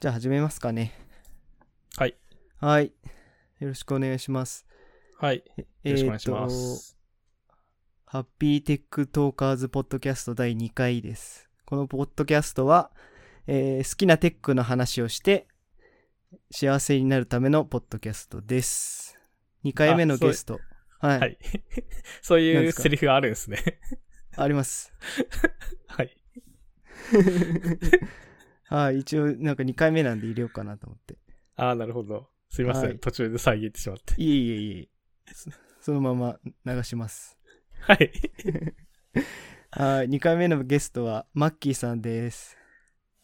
じゃあ始めますかね。はい。はい。よろしくお願いします。はい。えよろしくお願いしまーとす。 Happy Tech Talkers ポッドキャスト第2回です。このポッドキャストは、えー好きなテックの話をして幸せになるためのポッドキャストです。2回目のゲスト。はい、はい。そういうセリフがあるんですね。あります。はい。はい、一応なんか2回目なんで入れようかなと思って。ああ、なるほど。すいません。はい途中で遮ってしまって。いえいえいえ。そそのまま流します。はい。はい、2回目のゲストはマッキーさんです。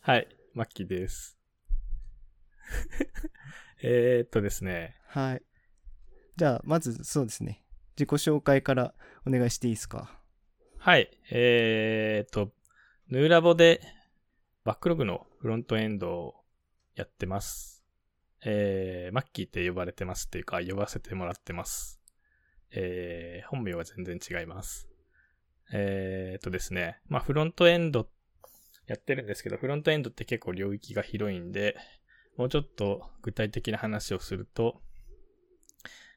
はい。マッキーです。えーっとですね。はい。じゃあ、まずそうですね。自己紹介からお願いしていいですか？はい。えーっと、ヌーラボでバックログのフロントエンドをやってます。えー、マッキーって呼ばれてますっていうか、呼ばせてもらってます。えー、本名は全然違います。えーっとですね。まあ、フロントエンドやってるんですけど、フロントエンドって結構領域が広いんで、もうちょっと具体的な話をすると、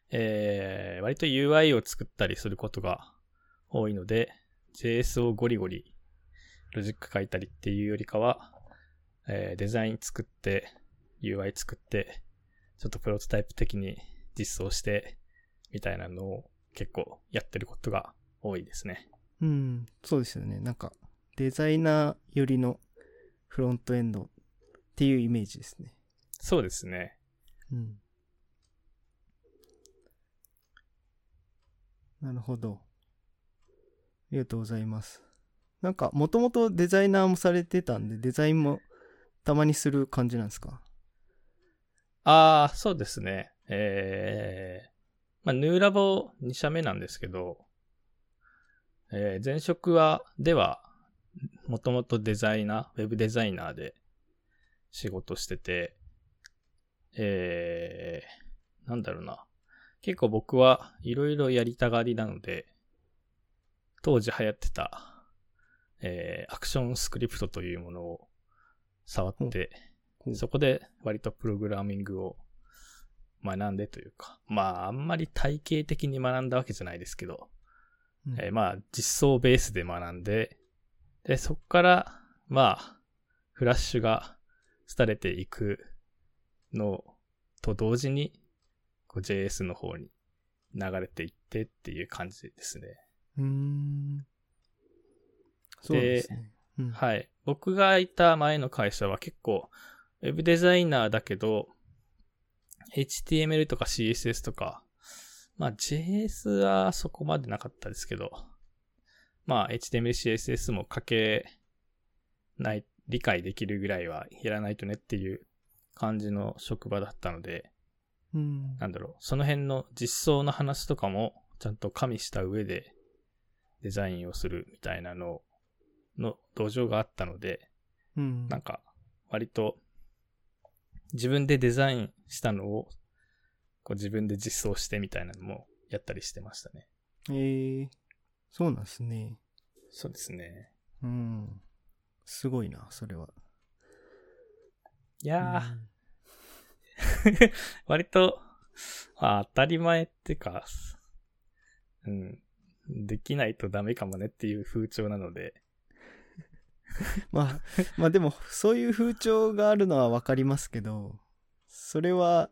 えー、割と UI を作ったりすることが多いので、JS をゴリゴリロジック書いたりっていうよりかは、えーデザイン作って、UI 作って、ちょっとプロトタイプ的に実装して、みたいなのを結構やってることが多いですね。うん、そうですよね。なんか、デザイナー寄りのフロントエンドっていうイメージですね。そうですね。うん。なるほど。ありがとうございます。なんか、もともとデザイナーもされてたんで、デザインもたまにする感じなんですか？ああ、そうですね。えー、まあ、ヌーラボ2社目なんですけど、えー前職は、では、もともとデザイナー、ウェブデザイナーで仕事してて、えー、なんだろうな。結構僕はいろいろやりたがりなので、当時流行ってた、えー、アクションスクリプトというものを触って、ほうそこで割とプログラミングを学んでというか、まああんまり体系的に学んだわけじゃないですけど、うんえーまあ実装ベースで学んで、で、そこから、まあ、フラッシュが廃れていくのと同時に、こう JS の方に流れていってっていう感じですね。うーん。そうですね。うんはい。僕がいた前の会社は結構、ウェブデザイナーだけど、HTML とか CSS とか、まあ JS はそこまでなかったですけど、まあ HTML、CSS も書けない、理解できるぐらいはやらないとねっていう感じの職場だったので、うん。なんだろう、その辺の実装の話とかもちゃんと加味した上でデザインをするみたいなのの土壌があったので、うん。なんか割と自分でデザインしたのをこう自分で実装してみたいなのもやったりしてましたね。えー、そうなんですね。そうですね。うん。すごいな、それは。いやー、割と、まあ、当たり前ってか、うん、できないとダメかもねっていう風潮なので、まあ、まあでも、そういう風潮があるのはわかりますけど、それは、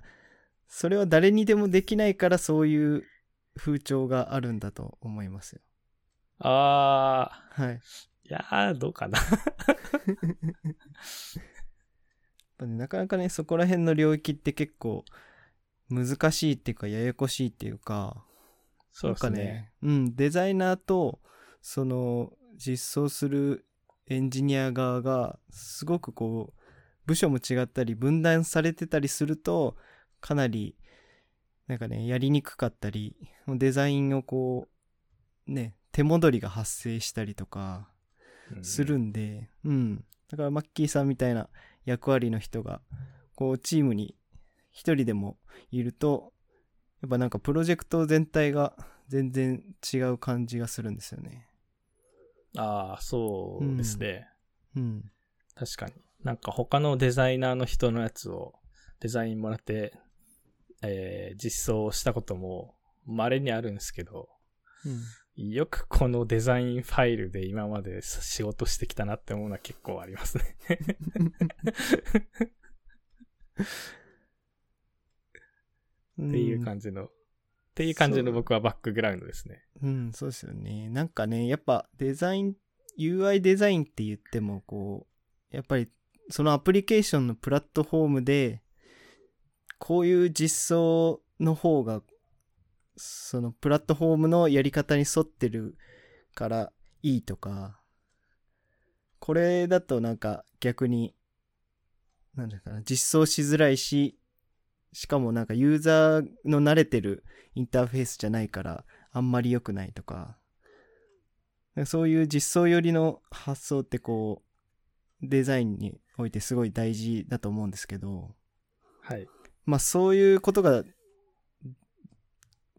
それは誰にでもできないからそういう風潮があるんだと思いますよ。あはい。ー、いやー、どうかな。なかなかね、そこら辺の領域って結構難しいっていうか、ややこしいっていうか、そうですね。なんかね、うん、デザイナーと、その、実装するエンジニア側が、すごくこう、部署も違ったり、分断されてたりすると、かなり、なんかね、やりにくかったり、デザインをこう、ね、手戻りが発生したりとか、するんで、うん。だからマッキーさんみたいな役割の人が、こう、チームに一人でもいると、やっぱなんかプロジェクト全体が全然違う感じがするんですよね。ああ、そうですね。うん。確かに。なんか他のデザイナーの人のやつをデザインもらって、えー実装したことも稀にあるんですけど、うん。よくこのデザインファイルで今まで仕事してきたなって思うのは結構ありますね。っていう感じの、っていう感じの僕はバックグラウンドですね。うん、そうですよね。なんかね、やっぱデザイン、UI デザインって言っても、こう、やっぱりそのアプリケーションのプラットフォームで、こういう実装の方が、そのプラットフォームのやり方に沿ってるからいいとか、これだとなんか逆に、なんだかな、実装しづらいし、しかもなんかユーザーの慣れてるインターフェースじゃないから、あんまり良くないとか、そういう実装寄りの発想ってこう、デザインにおいてすごい大事だと思うんですけど、はい。まあそういうことが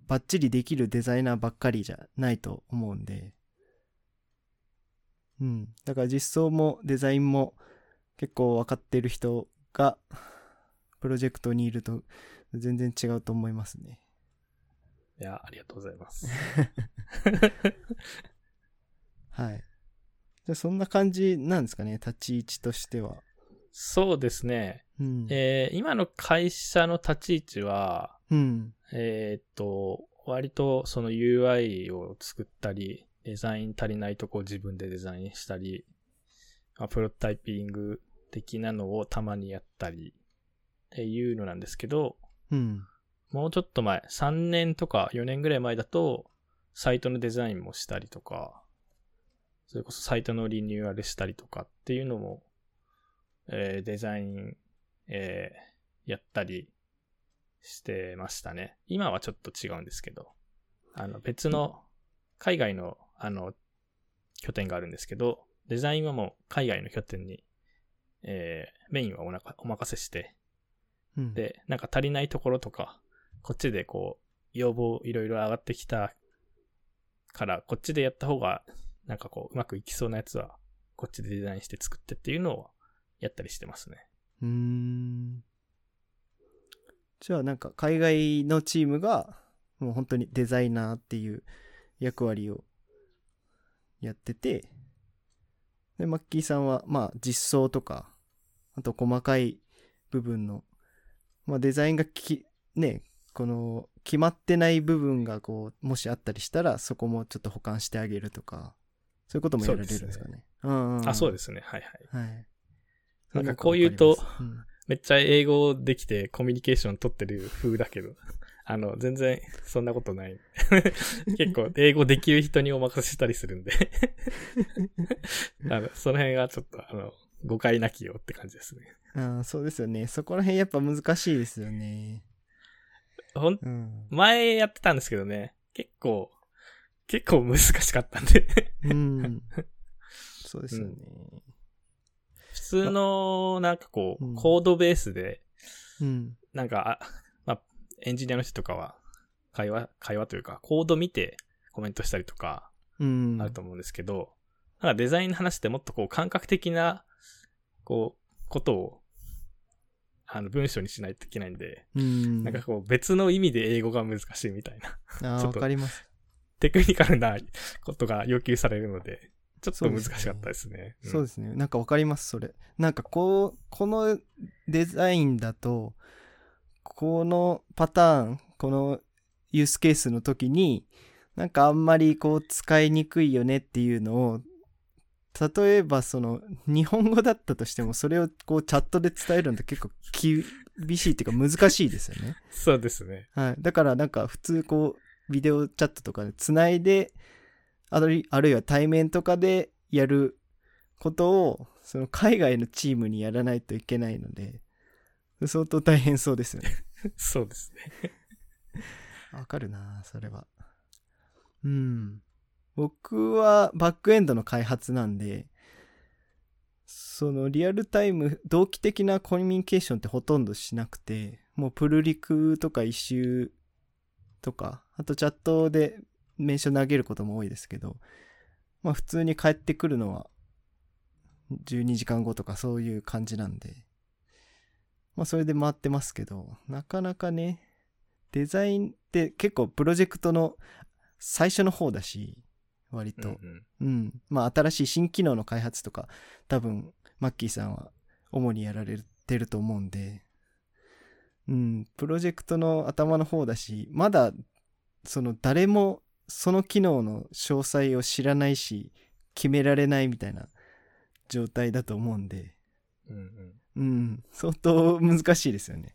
バッチリできるデザイナーばっかりじゃないと思うんで、うん。だから実装もデザインも結構分かってる人がプロジェクトにいると全然違うと思いますね。いや、ありがとうございます。はい。じゃあそんな感じなんですかね、立ち位置としては。そうですね。うん。えー今の会社の立ち位置は、うん。えーっと、割とその UI を作ったり、デザイン足りないとこを自分でデザインしたり、まあプロトタイピング的なのをたまにやったり、いうのなんですけど、うん。もうちょっと前、3年とか4年ぐらい前だと、サイトのデザインもしたりとか、それこそサイトのリニューアルしたりとかっていうのも、えーデザイン、えーやったりしてましたね。今はちょっと違うんですけど、あの別の海外のあの拠点があるんですけど、デザインはもう海外の拠点に、えーメインはおなかお任せして、うん、で、なんか足りないところとか、こっちでこう、要望いろいろ上がってきたから、こっちでやった方が、なんかこう、うまくいきそうなやつは、こっちでデザインして作ってっていうのをやったりしてますね。うーん。じゃあなんか海外のチームがもう本当にデザイナーっていう役割をやってて、で、マッキーさんはまあ実装とか、あと細かい部分の、まあデザインがき、ね、この決まってない部分がこう、もしあったりしたらそこもちょっと保管してあげるとか、そういうこともやられるんですかね。うんうんあ、そうですね。はいはい。はい。なんかこう言うとうんめっちゃ英語できてコミュニケーション取ってる風だけど、あの、全然そんなことない。結構英語できる人にお任せしたりするんで あの、その辺がちょっと、あの、誤解なきよって感じですね。ああ、そうですよね。そこら辺やっぱ難しいですよね。ほん、うん。前やってたんですけどね、結構、結構難しかったんでうん。そうですよね。普通の、なんかこうんう、コードベースで、うん。なんか、あまあ、エンジニアの人とかは、会話、会話というか、コード見てコメントしたりとか、うん。あると思うんですけど、なんかデザインの話ってもっとこう、感覚的な、こう、ことを、あの、文章にしないといけないんで、うん。なんかこう、別の意味で英語が難しいみたいな、ああ、わかります。テクニカルなことが要求されるので、ちょっと難しかったですね。そうですね。なんかわかります、それ。なんかこう、このデザインだと、このパターン、このユースケースの時に、なんかあんまりこう使いにくいよねっていうのを、例えばその日本語だったとしてもそれをこうチャットで伝えるのって結構厳しいっていうか難しいですよね。そうですね。はい。だからなんか普通こう、ビデオチャットとかで繋いで、あるいあるいは対面とかでやることを、その海外のチームにやらないといけないので、相当大変そうですよね。そうですね。わかるなそれは。うん。僕はバックエンドの開発なんで、そのリアルタイム、同期的なコミュニケーションってほとんどしなくて、もうプルリクとか一周とか、あとチャットで名称投げることも多いですけど、まあ普通に返ってくるのは、12時間後とかそういう感じなんで、まあそれで回ってますけど、なかなかね、デザインって結構プロジェクトの最初の方だし、割と。うんうんうん。まあ、新しい新機能の開発とか、多分、マッキーさんは主にやられてると思うんで、うん、プロジェクトの頭の方だし、まだ、その誰もその機能の詳細を知らないし、決められないみたいな状態だと思うんで、うんうんうん、相当難しいですよね。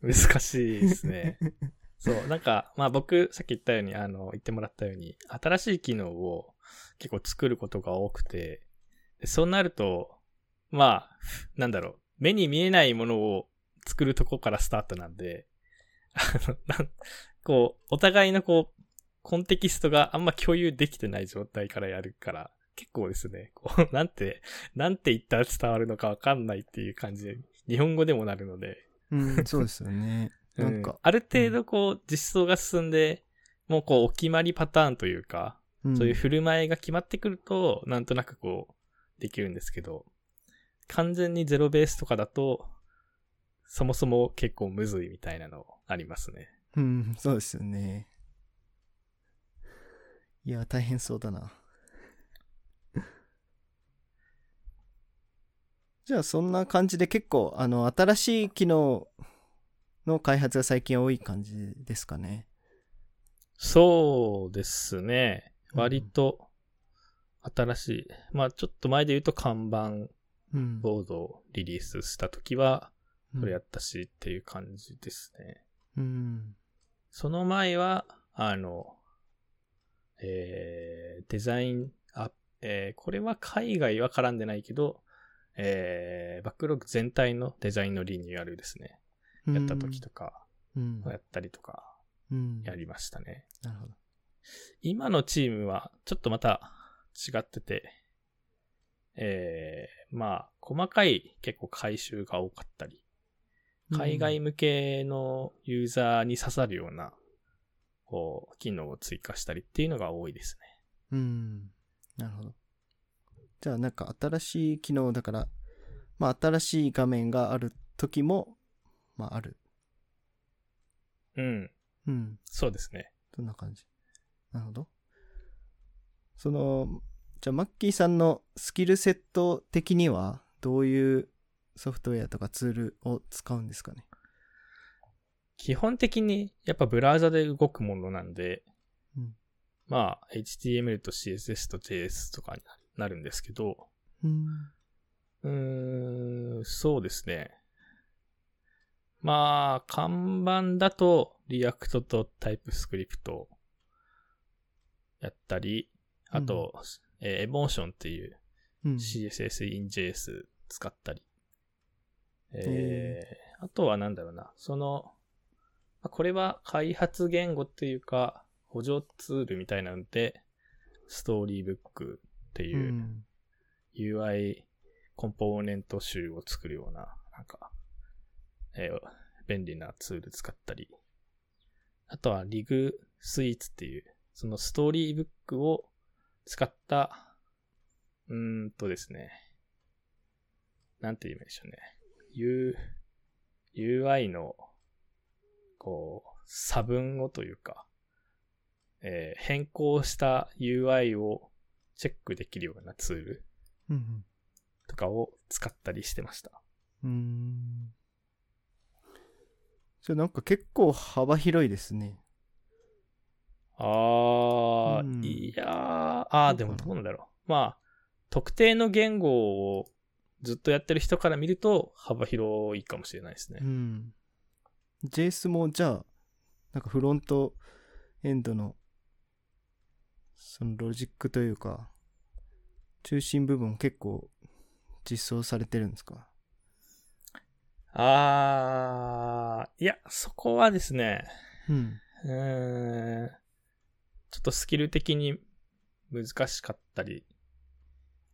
難しいですね。そう、なんか、まあ僕、さっき言ったように、あの、言ってもらったように、新しい機能を結構作ることが多くて、そうなると、まあ、なんだろう、目に見えないものを作るとこからスタートなんで、あの、なんこう、お互いのこう、コンテキストがあんま共有できてない状態からやるから、結構ですね、こう、なんて、なんて言ったら伝わるのかわかんないっていう感じで、日本語でもなるので、うん、そうですよね。なんうんか、ある程度こう、実装が進んで、もうこう、お決まりパターンというか、うんそういう振る舞いが決まってくると、なんとなくこう、できるんですけど、完全にゼロベースとかだと、そもそも結構むずいみたいなのありますね。うん、そうですよね。いや、大変そうだな。じゃあ、そんな感じで結構、あの、新しい機能の開発が最近多い感じですかね。そうですね。うん割と、新しい。まあちょっと前で言うと看板うん。ボードをリリースした時は、うんそれやったしっていう感じですね。うん。その前は、あの、えー、デザイン、あ、えー、これは海外は絡んでないけど、えー、バックログ全体のデザインのリニューアルですね。やった時とか、うん。やったりとか、うん。やりましたね。なるほど。今のチームは、ちょっとまた違ってて、えー、まあ、細かい結構回収が多かったり、海外向けのユーザーに刺さるような、こう、機能を追加したりっていうのが多いですね。うん。なるほど。じゃあなんか新しい機能だから、まあ新しい画面がある時も、まあある。うん。うん。そうですね。どんな感じ？なるほど。その、じゃあマッキーさんのスキルセット的にはどういうソフトウェアとかツールを使うんですかね？基本的にやっぱブラウザで動くものなんで、うんまあ、HTML と CSS と JS とかになるんですけど、うん。うーん、そうですね。まあ、カンバンだと、 React と TypeScript やったり、あと、えー Emotion っていううん。CSS in JS 使ったり。えへー、あとはなんだろうな、その、まあこれは開発言語っていうか、補助ツールみたいなので、ストーリーブックってういう、ん。UI コンポーネント集を作るような、なんか、えー便利なツール使ったり。あとはリグスイーツっていう、そのストーリーブックを使った、うーんとですね、なんて言うんでしょうね。U、UI の、こう、差分をというか、えー変更した UI をチェックできるようなツールうん。とかを使ったりしてました。うん。じゃあなんか結構幅広いですね。あー、うんいやー、あー、でもどうなんだろう。まあ、特定の言語をずっとやってる人から見ると幅広いかもしれないですねう。ん。JS もじゃあ、なんかフロントエンドの、そのロジックというか、中心部分結構実装されてるんですか？あー、いや、そこはですね、うん。うーん、ちょっとスキル的に難しかったり、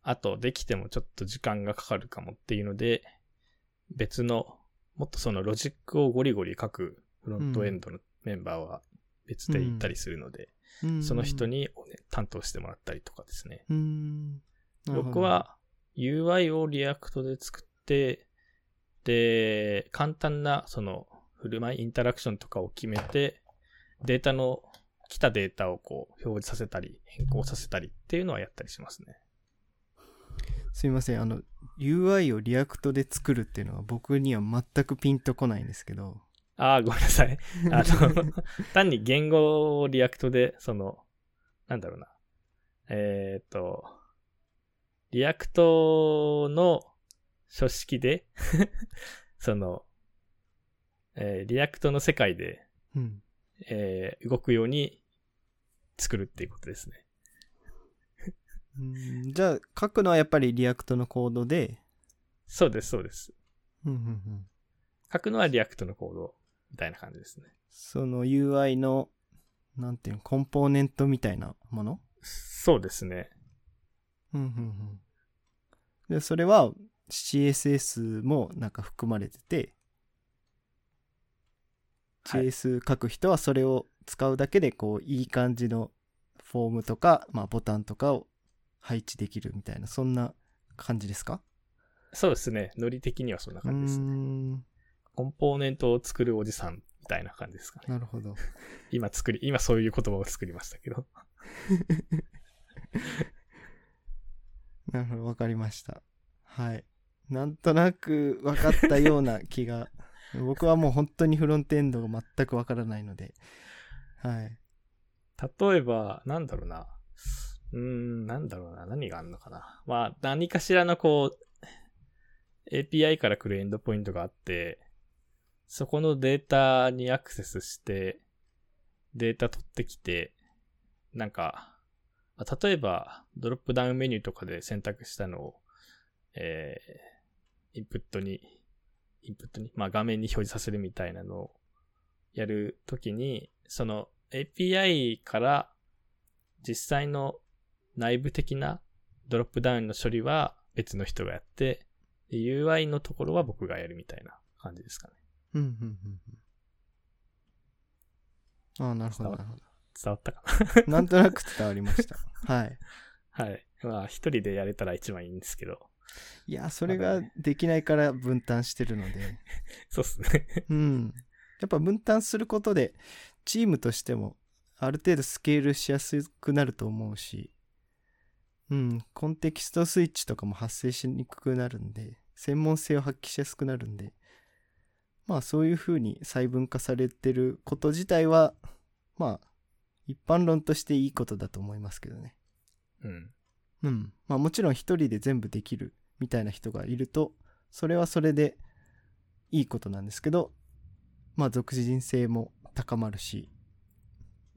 あとできてもちょっと時間がかかるかもっていうので、別の、もっとそのロジックをゴリゴリ書くフロントエンドのメンバーは別でいたりするので、うんその人に担当してもらったりとかですね。うん。僕、は UI を React で作って、で、簡単なその振る舞い、インタラクションとかを決めて、データの、来たデータをこう表示させたり、変更させたりっていうのはやったりしますね。すいません。あの、UI を React で作るっていうのは僕には全くピンとこないんですけど。ああ、ごめんなさい。あの、単に言語を React で、その、なんだろうな。えっ、と、 React の書式で、その、えー React の世界で、うん。えー動くように作るっていうことですね。うんじゃあ、書くのはやっぱり React のコードで、そうです、そうです。うんうんうん書くのは React のコードみたいな感じですね。その UI の、なんていうの、コンポーネントみたいなもの？そうですね。うんうんうん。で、それは CSS もなんか含まれてて、はい JS 書く人はそれを使うだけで、こう、いい感じのフォームとか、まあ、ボタンとかを配置できるみたいな、そんな感じですか？そうですね。ノリ的にはそんな感じですね。ん、コンポーネントを作るおじさんみたいな感じですかね。なるほど。今作り、今そういう言葉を作りましたけど。なるほど、わかりました。はい。なんとなく分かったような気が。僕はもう本当にフロントエンドが全くわからないので。はい。例えば、なんだろうな。うーん、なんだろうな。何があるのかな。まあ、何かしらのこう、API から来るエンドポイントがあって、そこのデータにアクセスして、データ取ってきて、なんか、まあ例えば、ドロップダウンメニューとかで選択したのを、えー、インプットに、インプットに、まあ画面に表示させるみたいなのをやるときに、その API から実際の内部的なドロップダウンの処理は別の人がやって、で UI のところは僕がやるみたいな感じですかね。うん、うん、うんうん。ああ、なるほど、なるほ伝わったかど。なんとなく伝わりました。はい。な はい。まあ一人でやれたら一番いいんですけど。いや、それができないから分担してるので。そうっすね。うん。やっぱ分担することで、チームとしても、ある程度スケールしやすくなると思うし、うん、コンテキストスイッチとかも発生しにくくなるんで、専門性を発揮しやすくなるんで、まあそういう風に細分化されてること自体は、まあ、一般論としていいことだと思いますけどね。うん。うん。まあもちろん一人で全部できるみたいな人がいると、それはそれでいいことなんですけど、まあ属人性も高まるし、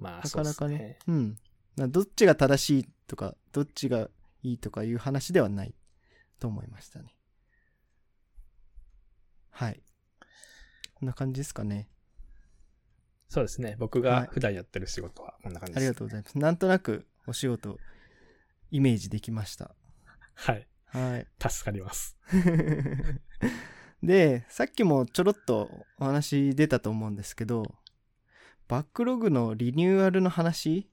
なまあそうっすかなかねね。、うん。などっちが正しいとか、どっちがいいとかいう話ではないと思いましたね。はい。こんな感じですかね。そうですね。僕がはい普段やってる仕事はこんな感じです、ありがとうございます。なんとなくお仕事、イメージできました。はい。はい。助かります。で、さっきもちょろっとお話出たと思うんですけど、バックログのリニューアルの話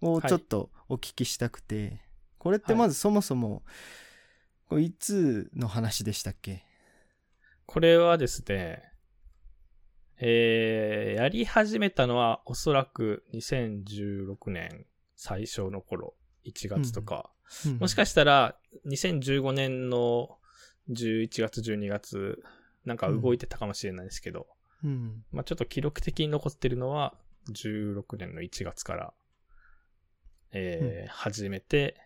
をちょっとお聞きしたくて、これってまずそもそも、これいつの話でしたっけ？これはですね、えー、やり始めたのはおそらく2016年最初の頃、1月とか、もしかしたら2015年の11月、12月、なんか動いてたかもしれないですけど、うん。まあちょっと記録的に残ってるのは16年の1月から、えー始めて、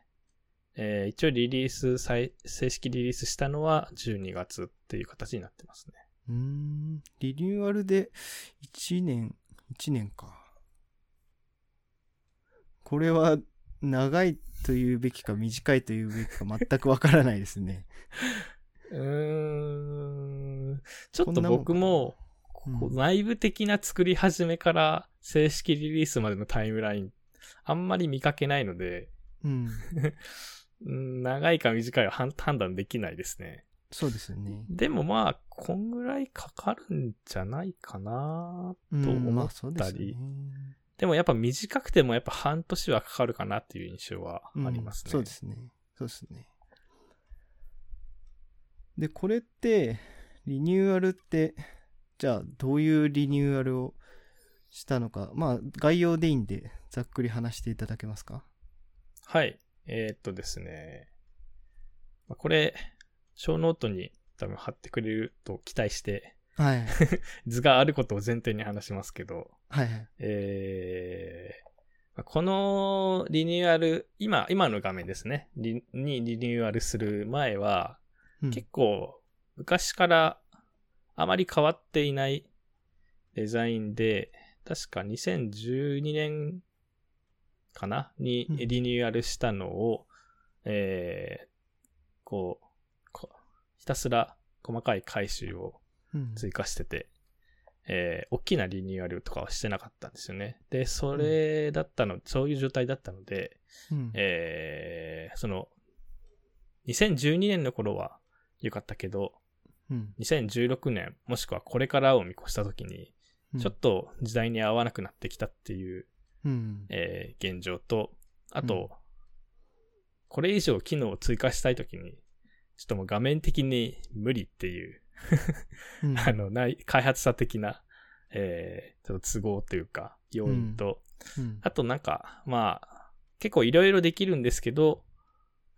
えー一応リリース、再正式リリースしたのは12月っていう形になってますね。うーん。リニューアルで1年、1年か。これは長いというべきか短いというべきか全くわからないですね。うーん。ちょっと僕も、うんこう内部的な作り始めから正式リリースまでのタイムライン、あんまり見かけないので、うん。う ん長いか短いは判判断できないですね。そうですよね。でもまあ、こんぐらいかかるんじゃないかなうんと思まあっそうですよたり。ねでもやっぱ短くてもやっぱ半年はかかるかなっていう印象はありますね。うんそうですね。そうですね。で、これって、リニューアルって、じゃあ、どういうリニューアルをしたのか、まあ、概要でいいんで、ざっくり話していただけますか？はい。えーっとですね。まあこれ、ショーノートに多分貼ってくれると期待して、はい。図があることを前提に話しますけど、はいはい。えーまあこのリニューアル、今、今の画面ですね。リにリニューアルする前は、うん。結構昔からあまり変わっていないデザインで、確か2012年かな？にうん。リニューアルしたのを、えーこうこ、ひたすら細かい回収をうん。追加してて、えー大きなリニューアルとかはしてなかったんですよね。で、それだったの、そういう状態だったので、うん。えーその、2012年の頃は良かったけど、うん。2016年、もしくはこれからを見越した時に、うん。ちょっと時代に合わなくなってきたっていう、うん。えー現状と、あと、うん。これ以上機能を追加したい時に、ちょっともう画面的に無理っていう、うん。あの、ない、開発者的な、えー、ちょっと都合というか、要因と、うん。あとなんか、まあ、結構いろいろできるんですけど、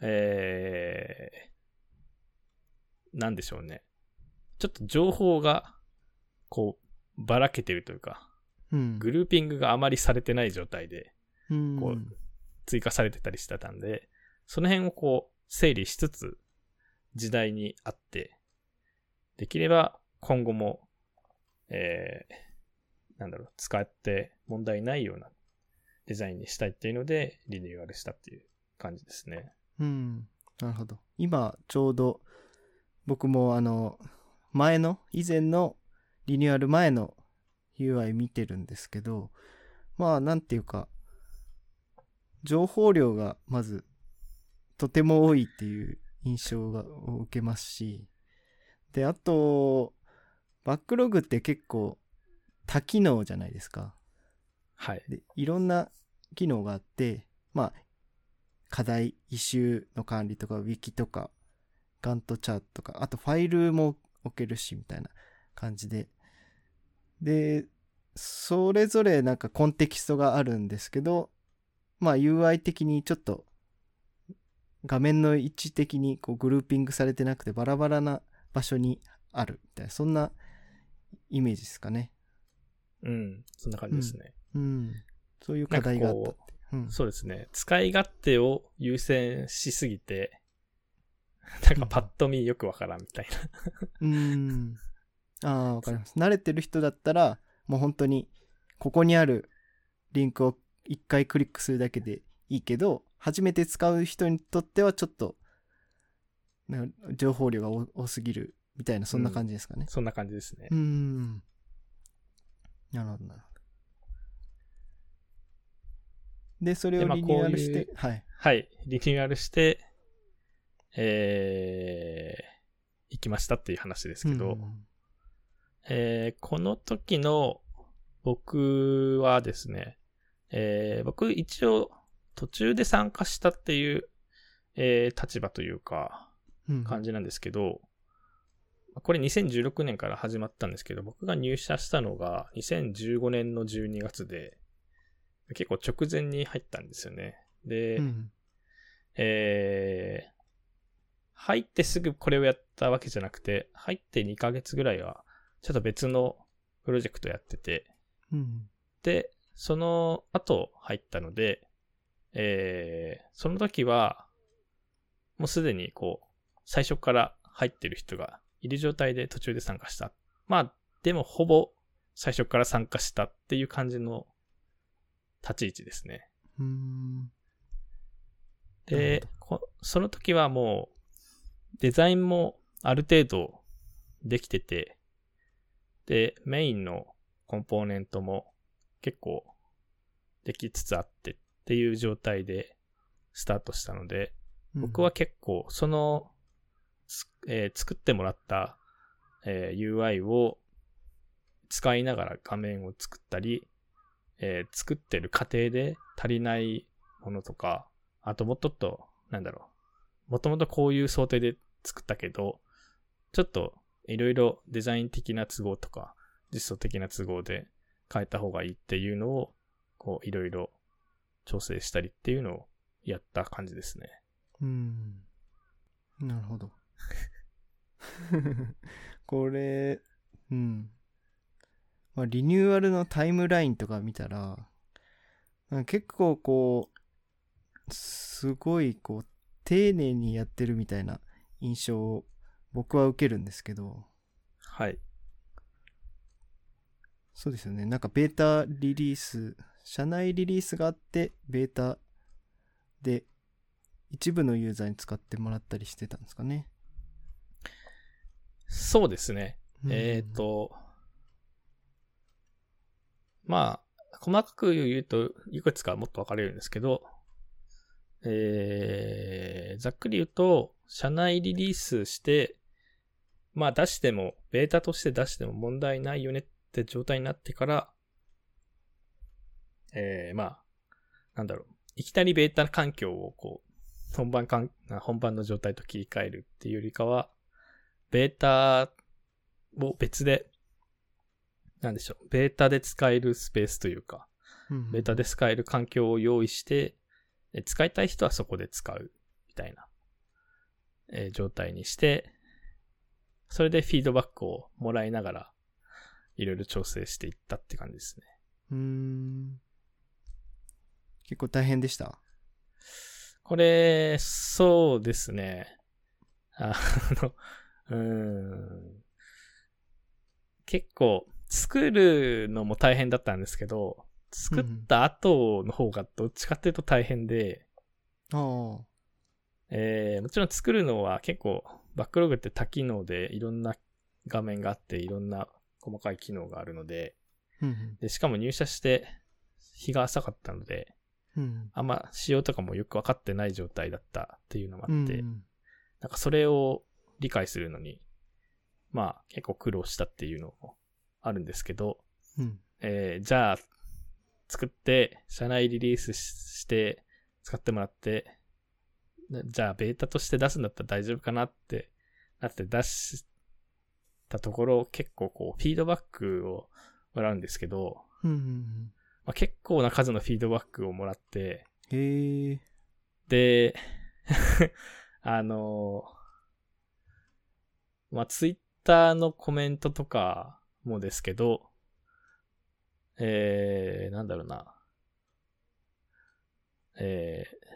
えー、なんでしょうね。ちょっと情報が、こう、ばらけてるというか、うん。グルーピングがあまりされてない状態でうん。こう追加されてたりしてたんで、その辺をこう、整理しつつ、時代にあって、できれば今後も、えー、なんだろう、使って問題ないようなデザインにしたいっていうので、リニューアルしたっていう感じですね。うん。なるほど。今、ちょうど、僕もあの、前の、以前のリニューアル前の UI 見てるんですけど、まあ、なんていうか、情報量がまず、とても多いっていう印象がを受けますし、で、あと、バックログって結構多機能じゃないですか。はい。で、いろんな機能があって、まあ、課題、イシューの管理とか、ウィキとか、ガントチャートとか、あとファイルも置けるし、みたいな感じで。で、それぞれなんかコンテキストがあるんですけど、まあ UI 的にちょっと画面の位置的にこうグルーピングされてなくてバラバラな場所にあるみたいな、そんなイメージですかね。うん。そんな感じですね。うん。そういう課題があったって。うん。そうですね。使い勝手を優先しすぎて、なんかパッと見よくわからんみたいな。うーん。ああ、わかります。慣れてる人だったら、もう本当に、ここにあるリンクを一回クリックするだけでいいけど、初めて使う人にとってはちょっと、な情報量が多多すぎるみたいな、そんな感じですかね。そんな感じですねうー。ん。なるほど、なるほど。で、それをリニューアルしこういう、てはい。はい。リニューアルして、えー、行きましたっていう話ですけど、うんえーこの時の僕はですね、えー僕一応途中で参加したっていう、えー立場というか、うん感じなんですけど、これ2016年から始まったんですけど、僕が入社したのが2015年の12月で、結構直前に入ったんですよね。で、うんえー入ってすぐこれをやったわけじゃなくて、入って2ヶ月ぐらいは、ちょっと別のプロジェクトやってて、うん。で、その後入ったので、えーその時は、もうすでにこう、最初から入ってる人がいる状態で途中で参加した。まあ、でもほぼ最初から参加したっていう感じの立ち位置ですね。で、こその時はもう、デザインもある程度できてて、で、メインのコンポーネントも結構できつつあってっていう状態でスタートしたので、僕は、結構その、つえー作ってもらった、えー UI を使いながら画面を作ったり、えー作ってる過程で足りないものとか、あともっとっと、なんだろう。もともとこういう想定で作ったけど、ちょっといろいろデザイン的な都合とか、実装的な都合で変えた方がいいっていうのを、こういろいろ調整したりっていうのをやった感じですね。うん。なるほど。これ、うん。まあ、リニューアルのタイムラインとか見たら、結構こう、すごいこう、丁寧にやってるみたいな印象を僕は受けるんですけど、はい。そうですよね。なんかベータリリース、社内リリースがあって、ベータで一部のユーザーに使ってもらったりしてたんですかね。そうですね。うんえっ、、と、まあ、細かく言うと、いくつかもっと分かれるんですけど、えー、ざっくり言うと、社内リリースして、まあ出しても、ベータとして出しても問題ないよねって状態になってから、えー、まあ、なんだろう、いきなりベータ環境をこう、本番かん、本番の状態と切り替えるっていうよりかは、ベータを別で、なんでしょう、ベータで使えるスペースというか、うんベータで使える環境を用意して、え使いたい人はそこで使う、みたいな、えー状態にして、それでフィードバックをもらいながら、いろいろ調整していったって感じですね。うーん。結構大変でした？これ、そうですね。あの、うーん。結構、作るのも大変だったんですけど、作った後の方がどっちかっていうと大変で、ああ。えーもちろん作るのは結構、バックログって多機能でいろんな画面があって、いろんな細かい機能があるので、うんで、しかも入社して日が浅かったので、うん。うん。あんま仕様とかもよくわかってない状態だったっていうのもあって、うんなんかそれを理解するのに、まあ結構苦労したっていうのもあるんですけど、うん。えーじゃあ作って、社内リリースしして使ってもらって、なじゃあベータとして出すんだったら大丈夫かなってなって出したところ結構こうフィードバックをもらうんですけど、うんうん。まあ、結構な数のフィードバックをもらって、へえ。で、あの、まあ、ツイッターのコメントとかもですけど、えー、なんだろうな。えー、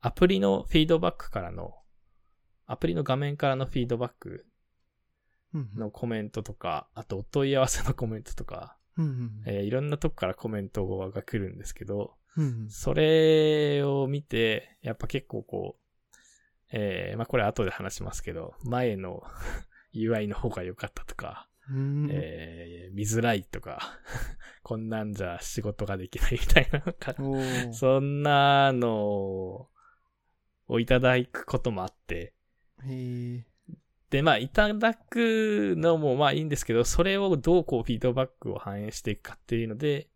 アプリのフィードバックからの、アプリの画面からのフィードバックうんのコメントとか、あとお問い合わせのコメントとか、うんうん。えーいろんなとこからコメントが来るんですけど、うんそれを見て、やっぱ結構こう、えー、まあこれ後で話しますけど、前の UI の方が良かったとか、うん。えー見づらいとか、こんなんじゃ仕事ができないみたいなそんなのをいただくこともあって。で、まあ、いただくのもまあいいんですけど、それをどうこうフィードバックを反映していくかっていうので、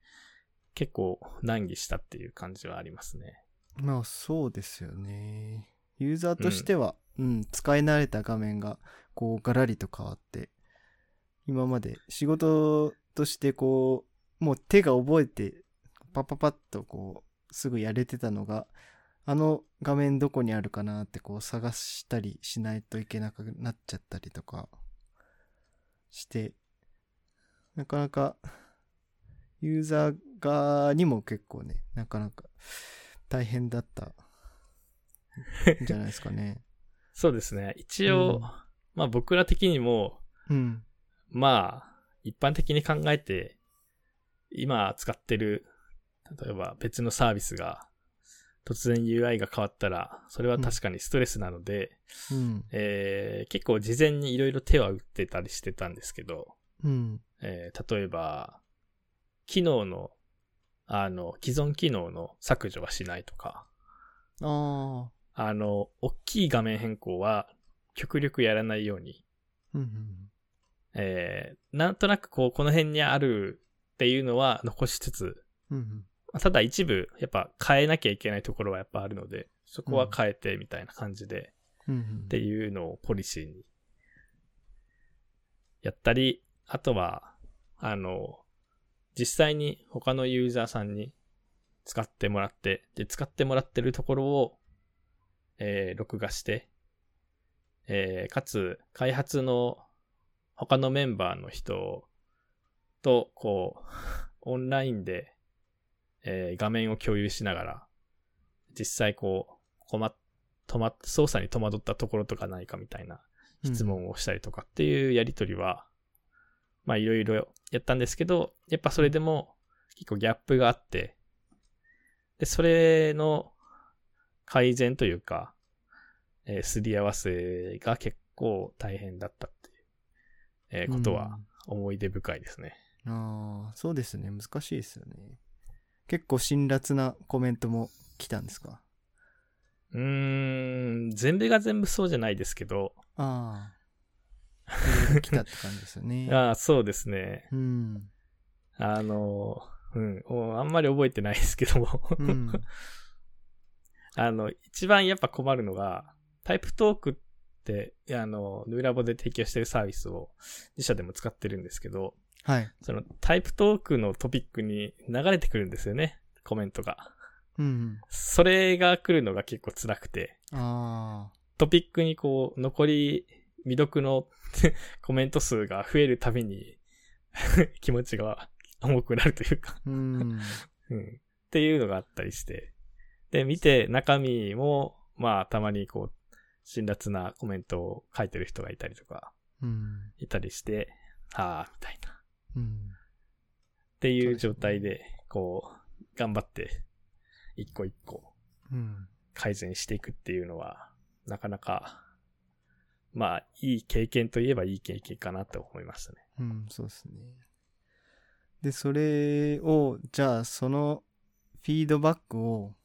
結構難儀したっていう感じはありますね。まあそうですよね。ユーザーとしては、うん、使い慣れた画面が、こう、ガラリと変わって、今まで仕事としてこう、もう手が覚えて、パパパッとこう、すぐやれてたのが、あの画面どこにあるかなってこう探したりしないといけなくなっちゃったりとかして、なかなかユーザー側にも結構ね、なかなか大変だったじゃないですかね。そうですね。一応、うんまあ僕ら的にも、うん。まあ、一般的に考えて、今使ってる、例えば別のサービスが、突然 UI が変わったら、それは確かにストレスなので、うん。えー結構事前にいろいろ手は打ってたりしてたんですけど、うん。えー例えば、機能の、あの、既存機能の削除はしないとか、ああ。あの、大きい画面変更は極力やらないように、うんうん。えーなんとなくこう、この辺にあるっていうのは残しつつ、うんただ一部、やっぱ変えなきゃいけないところはやっぱあるので、そこは変えてみたいな感じで、うんうんっていうのをポリシーにやったり、あとは、あの、実際に他のユーザーさんに使ってもらって、で、使ってもらってるところを、えー録画して、えーかつ、開発の他のメンバーの人と、こう、オンラインで、えー画面を共有しながら、実際こう、困っ、止まっ、操作に戸惑ったところとかないかみたいな質問をしたりとかっていうやりとりは、まあいろいろやったんですけど、やっぱそれでも結構ギャップがあって、で、それの改善というか、えーすり合わせが結構大変だったっていう、えーことは思い出深いですね。うん。ああ、そうですね。難しいですよね。結構辛辣なコメントも来たんですか？うーん、全部が全部そうじゃないですけど、ああ。来たって感じですよね。ああ、そうですね。うん。あの、うん、あんまり覚えてないですけども、うん。あの、一番やっぱ困るのが、タイプトークって、あの、ヌーラボで提供してるサービスを自社でも使ってるんですけど、はい。そのタイプトークのトピックに流れてくるんですよね、コメントが。うん。それが来るのが結構辛くて、ああ。トピックにこう、残り未読の コメント数が増えるたびに 気持ちが重くなるというか、うん。うん。っていうのがあったりして。で、見て中身も、まあ、たまにこう、辛辣なコメントを書いてる人がいたりとか、うん。いたりして、ああ、みたいな。っうん。ていう状態で、こう、頑張って、一個一個うん。改善していくっていうのは、なかなか、まあ、いい経験といえばいい経験かなって思いましたね。うん、そうですね。で、それを、じゃあ、そのフィードバックを、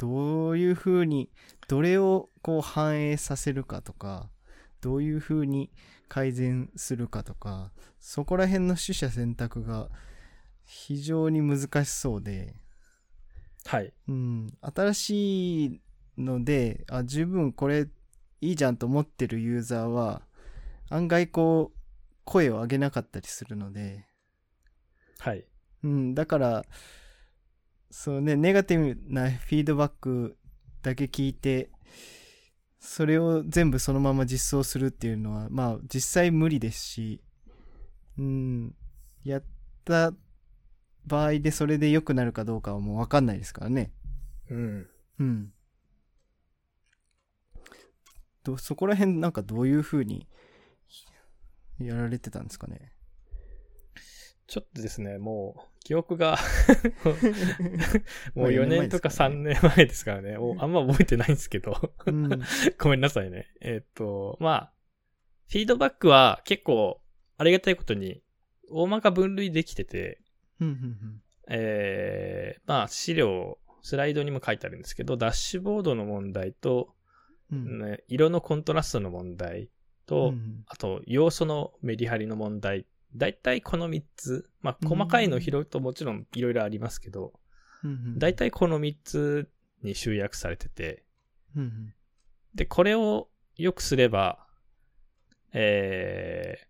どういうふうに、どれをこう反映させるかとか、どういうふうに改善するかとか、そこら辺の取捨選択が非常に難しそうで、はい。うん、新しいので、あ、十分これいいじゃんと思ってるユーザーは、案外こう、声を上げなかったりするので、はい。うん、だから、そうね、ネガティブなフィードバックだけ聞いて、それを全部そのまま実装するっていうのは、まあ実際無理ですし、うん、やった場合でそれで良くなるかどうかはもうわかんないですからね。うん。うん。どそこら辺なんかどういう風にやられてたんですかね。ちょっとですね、もう、記憶が もうまあ4年とか3年前ですからね、あんま覚えてないんですけど、うん。ごめんなさいね。えーっと、まあ、フィードバックは結構ありがたいことに大まか分類できてて、えー、まあ資料、スライドにも書いてあるんですけど、ダッシュボードの問題と、うん色のコントラストの問題と、うんあと、要素のメリハリの問題。だいたいこの3つ。まあ、細かいの拾うともちろんいろいろありますけど、うんうん。だいたいこの3つに集約されてて、うんうん。で、これを良くすれば、えー、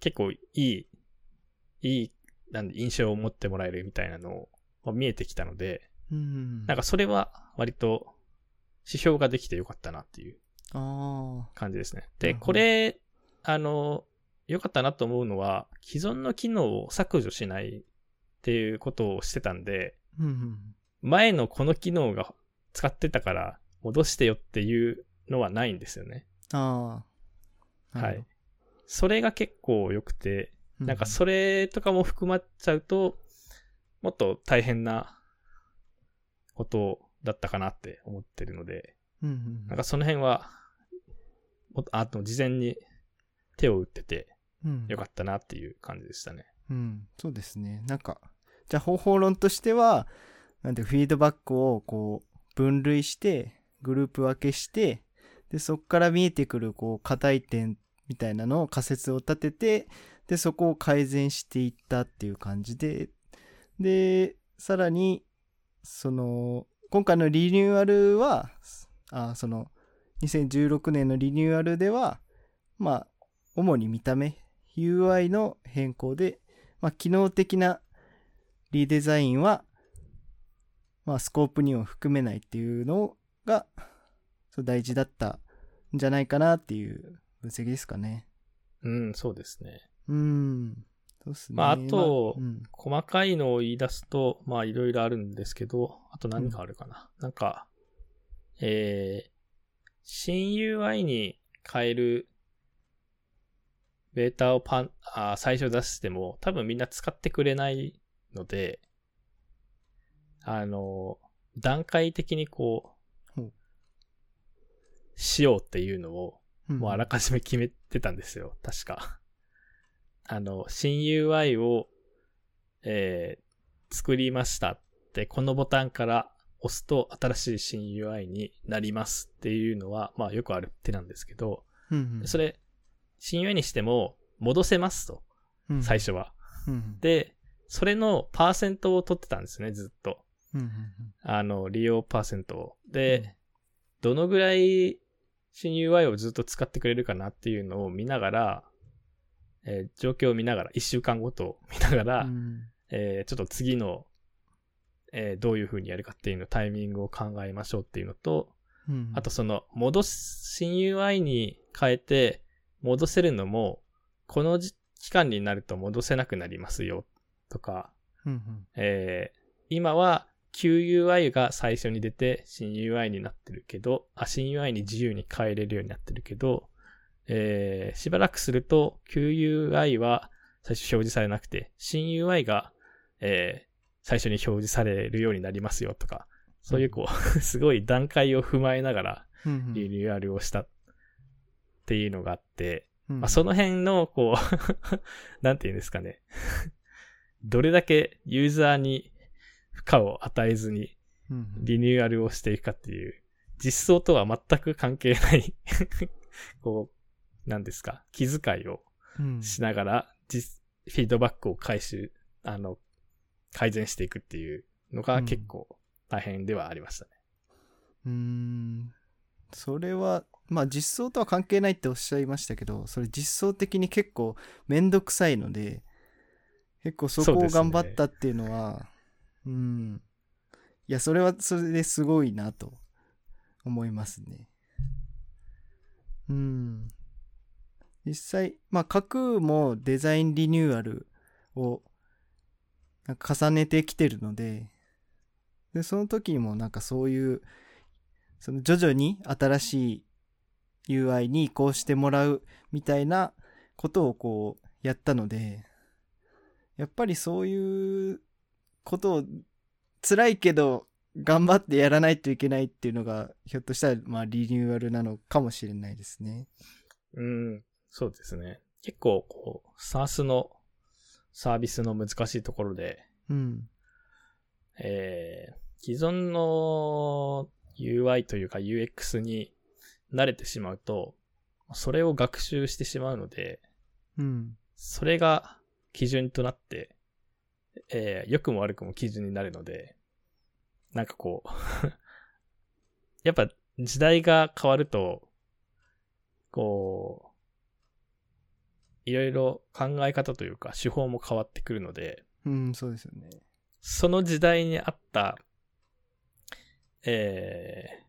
結構いい、いい、なんで印象を持ってもらえるみたいなのをまあ見えてきたので、うんうんなんかそれは割と指標ができてよかったなっていうあ感じですね。なで、これ、あの、良かったなと思うのは、既存の機能を削除しないっていうことをしてたんで、あ。うんうん前のこの機能が使ってたから戻してよっていうのはないんですよね。ああ。はい。それが結構良くて、いなんかそれとかも含まっちゃうと、もっと大変なことだったかなって思ってるので、うんうんなんかその辺は、あと事前に手を打っててうんよかったなっていう感じでしたね。うん、そうですね。なんか、じゃあ方法論としては、なんてフィードバックをこう分類して、グループ分けして、で、そこから見えてくるこう課題点みたいなのを仮説を立てて、で、そこを改善していったっていう感じで、で、さらに、その、今回のリニューアルは、あ、その、2016年のリニューアルでは、まあ、主に見た目、UI の変更で、まあ、機能的なリデザインは、まあ、スコープには含めないっていうのが、そう大事だったんじゃないかなっていう分析ですかね。うん、そうですね。うん。そうっすね。まああとまあうん細かいのを言い出すと、まあいろいろあるんですけど、あと何かあるかな。なんか、えー、新 UI に変えるベータをパン、あー最初出しても多分みんな使ってくれないので、あの、段階的にこほうう、しようっていうのをうんもうあらかじめ決めてたんですよ、確か。あの、新 UI を、えー作りましたって、このボタンから押すと新しい新 UI になりますっていうのは、まあよくある手なんですけど、うんうん。それ、新 UI にしても戻せますと、うん最初は。うんで、それのパーセントを取ってたんですね、ずっと。うんうんあの、利用パーセントを。で、うんどのぐらい新 UI をずっと使ってくれるかなっていうのを見ながら、えー状況を見ながら、一週間ごとを見ながら、うんえーちょっと次の、えーどういう風にやるかっていうのタイミングを考えましょうっていうのと、うんあとその、戻す、新 UI に変えて、戻せるのも、このじ期間になると戻せなくなりますよ、とか、うんうん。えー今は QUI が最初に出て新 UI になってるけど、あ、新 UI に自由に変えれるようになってるけど、えーしばらくすると QUI は最初表示されなくて、新 UI が、えー最初に表示されるようになりますよとか、そういうこう、すごい段階を踏まえながらリニューアルをしたっていうのがあって、うんまあ、その辺の、こう、なんていうんですかね。どれだけユーザーに負荷を与えずにうんうんリニューアルをしていくかっていう、実装とは全く関係ない、こう、なんですか、気遣いをうんしながら、実、フィードバックを回収、あの、改善していくっていうのが結構大変ではありましたね。うーんそれはまあ実装とは関係ないっておっしゃいましたけどそれ実装的に結構めんどくさいので結構そこを頑張ったっていうのはうん。いやそれはそれですごいなと思いますね。うん。実際まあ架空もデザインリニューアルを重ねてきてるのででその時にもなんかそういうその徐々に新しい UI に移行してもらうみたいなことをこうやったので、やっぱりそういうことを辛いけど頑張ってやらないといけないっていうのがひょっとしたらまあリニューアルなのかもしれないですね。うん、そうですね。結構、こう、SARS のサービスの難しいところで、うん。えー、既存の UI というか UX に慣れてしまうと、それを学習してしまうので、うん。それが基準となって、えー、良くも悪くも基準になるので、なんかこう、やっぱ時代が変わると、こう、いろいろ考え方というか手法も変わってくるので、うん、そうですよね。その時代に合った、え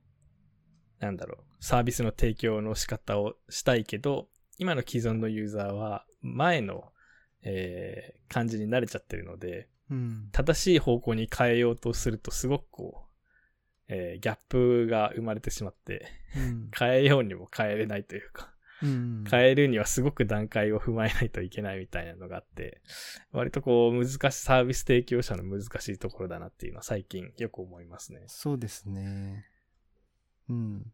ー、なんだろう、サービスの提供の仕方をしたいけど、今の既存のユーザーは前の、えー、感じに慣れちゃってるので、うん。正しい方向に変えようとするとすごくこう、えー、ギャップが生まれてしまって、うん。変えようにも変えれないというか、うん。変えるにはすごく段階を踏まえないといけないみたいなのがあって、割とこう難しい、サービス提供者の難しいところだなっていうのは最近よく思いますね。そうですね。うん。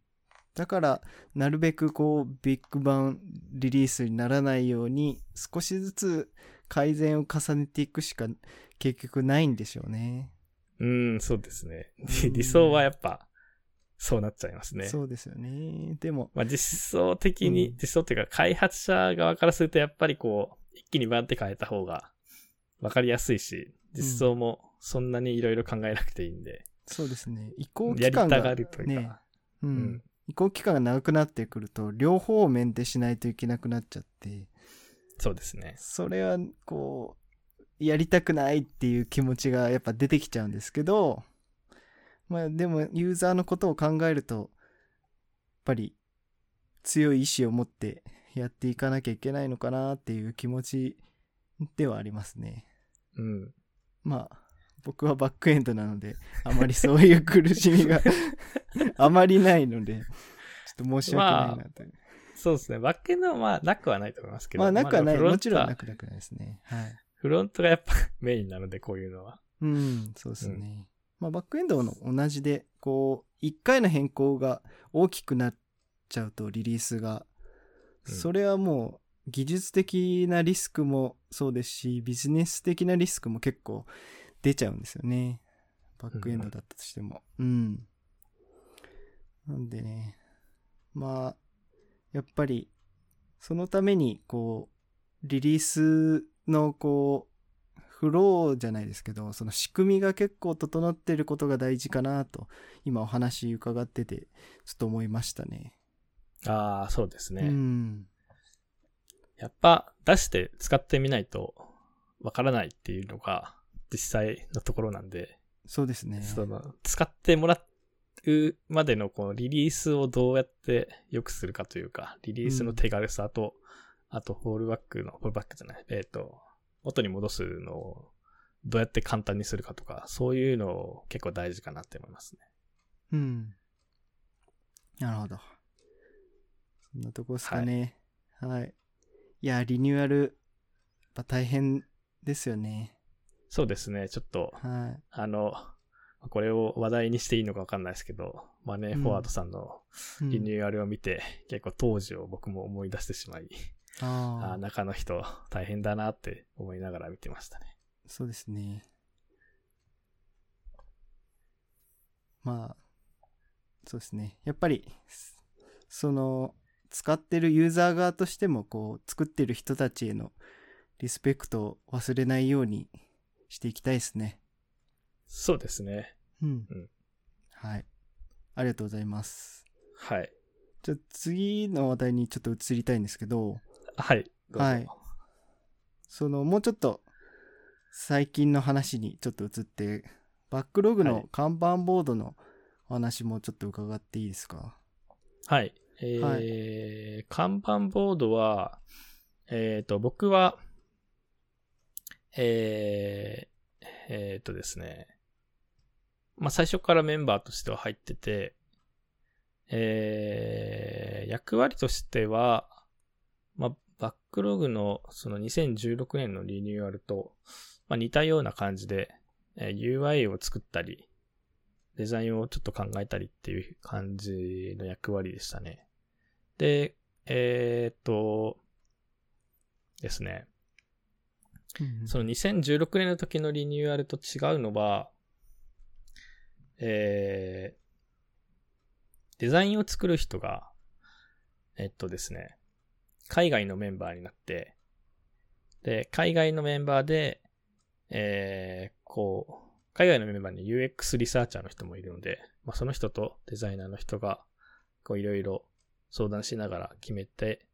だから、なるべくこう、ビッグバンリリースにならないように、少しずつ改善を重ねていくしか結局ないんでしょうね。うん、そうですね。うん理想はやっぱ、そうなっちゃいますね。そうですよね。でも、まあ実装的に、うん実装っていうか開発者側からするとやっぱりこう、一気にバンって変えた方がわかりやすいし、実装もそんなにいろいろ考えなくていいんで、そうですね。移行や期間がりたがるというねか、、ううんん。移行期間が長くなってくると、両方面でしないといけなくなっちゃって、そうですね。それはこうやりたくないっていう気持ちがやっぱ出てきちゃうんですけどまあでもユーザーのことを考えるとやっぱり強い意志を持ってやっていかなきゃいけないのかなっていう気持ちではありますね。うん。まあ僕はバックエンドなのであまりそういう苦しみが あまりないのでちょっと申し訳ないなと。そうですね。バックエンドはまあなくはないと思いますけど。まあなくはない。もちろんなくなくないですね。はい。フロントがやっぱメインなので、こういうのは。うん、そうですね。まあ、バックエンドの同じで、こう、一回の変更が大きくなっちゃうと、リリースが。うんそれはもう、技術的なリスクもそうですし、ビジネス的なリスクも結構出ちゃうんですよね。バックエンドだったとしても。うん。なんでね、まあ、やっぱり、そのために、こう、リリースの、こう、フローじゃないですけど、その仕組みが結構整ってることが大事かなと、今お話伺ってて、ちょっと思いましたね。ああ、そうですね。うん。やっぱ出して使ってみないとわからないっていうのが実際のところなんで、そうですね。その使ってもらうまでのこのリリースをどうやって良くするかというか、リリースの手軽さと、あとフォールバックの、フォールバックじゃない、えっ、と、元に戻すのをどうやって簡単にするかとか、そういうの結構大事かなって思いますね。うん。なるほど。そんなとこですかね。はい。い、や、リニューアル、やっぱ大変ですよね。そうですね、ちょっと、はあの、これを話題にしていいのかわかんないですけど、マネーフォワードさんのい。リニューアルを見て、結構当時を僕も思い出してしまい、うん、ああ、中の人大変だなって思いながら見てましたね。そうですね。まあ、そうですね。やっぱり、その、使ってるユーザー側としても、こう、作ってる人たちへのリスペクトを忘れないようにしていきたいですね。そうですね。うん。うんはい。ありがとうございます。はい。じゃあ次の話題にちょっと移りたいんですけど、はい。はいそのもうちょっと最近の話にちょっと移って、バックログのはい看板ボードのお話もちょっと伺っていいですか？はい。えー看板ボードは、えっ、と、僕は、えー、えっ、とですね、まあ、最初からメンバーとしては入ってて、えー、役割としては、まあ、バックログのその2016年のリニューアルと、まあ、似たような感じで、えー UI を作ったり、デザインをちょっと考えたりっていう感じの役割でしたね。で、えーっと、ですね。その2016年の時のリニューアルと違うのは、えー、デザインを作る人が、えっとですね、海外のメンバーになって、で、海外のメンバーで、えー、こう、海外のメンバーに UX リサーチャーの人もいるので、まあ、その人とデザイナーの人が、こういろいろ相談しながら決めて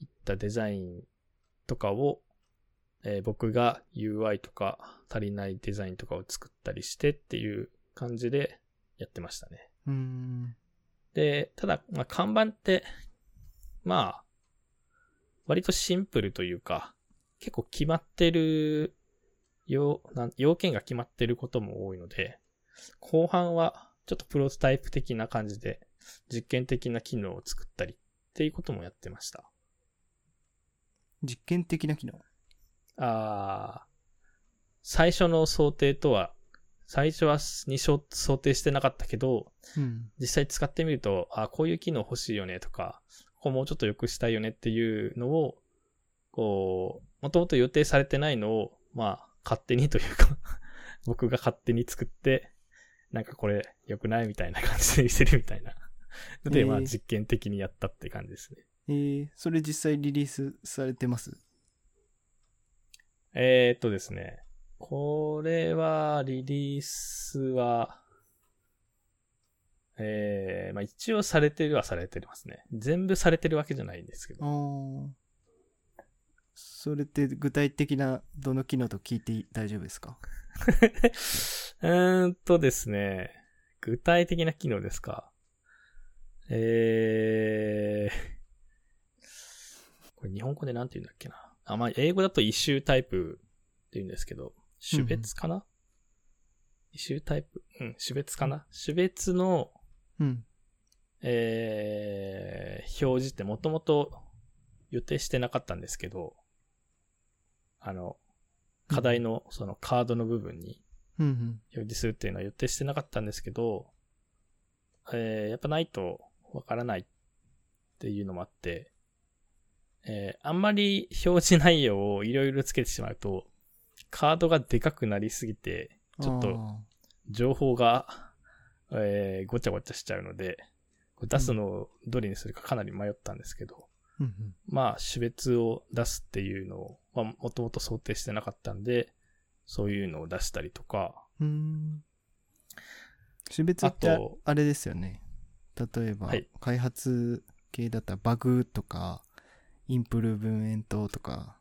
いったデザインとかを、えー僕が UI とか足りないデザインとかを作ったりしてっていう感じでやってましたね。うん。で、ただ、まあ、看板って、まあ、割とシンプルというか、結構決まってる、要、要件が決まってることも多いので、後半はちょっとプロトタイプ的な感じで、実験的な機能を作ったりっていうこともやってました。実験的な機能？あー最初の想定とは、最初はに想想定してなかったけど、うん。実際使ってみると、あ、こういう機能欲しいよねとか、ここもうちょっと良くしたいよねっていうのを、こう、もともと予定されてないのを、まあ、勝手にというか、僕が勝手に作って、なんかこれ良くないみたいな感じで見せるみたいな。ので、えーまあ実験的にやったって感じですね。えー、それ実際リリースされてます？えー、っとですね。これは、リリースは、えー、まあ一応されてるはされてますね。全部されてるわけじゃないんですけあど。ー。それって具体的などの機能と聞いて大丈夫ですか？うーんとですね、具体的な機能ですか。えー、これ日本語でなんて言うんだっけな。あ、まあ、英語だと異臭タイプって言うんですけど、種別かな、異臭タイプ？うん、種別かな？種別の、うん。えー、表示ってもともと予定してなかったんですけど、あの、課題のそのカードの部分に。表示するっていうのは予定してなかったんですけど、えー、やっぱないとわからないっていうのもあって、えー、あんまり表示内容をいろいろつけてしまうと、カードがでかくなりすぎて、ちょっとあ情報が、えー、ごちゃごちゃしちゃうので、出すのをどれにするかかなり迷ったんですけど、ー。うんうん。まあ、種別を出すっていうのを、まあ、もともと想定してなかったんで、そういうのを出したりとか、うーん。種別ってあとあれですよね。例えば、はい開発系だったらバグとか、インプルーブメントとか、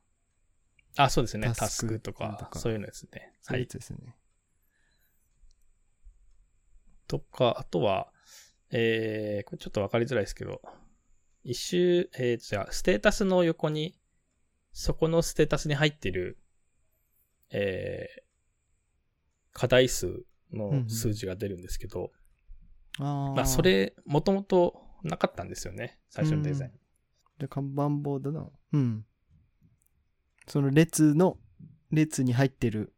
あ、そうですね、タスクとかと、かそういうのですね。そういうやはい。つですよね。とか、あとは、えー、これちょっとわかりづらいですけど、一周、えー、じゃあ、ステータスの横に、そこのステータスに入ってる、えー、課題数うんうんの数字が出るんですけど、ああ。まあ、そ。れ、もともとなかったんですよね、最初のデザイン。じゃあ看板ボードの、うん。その列の、列に入ってる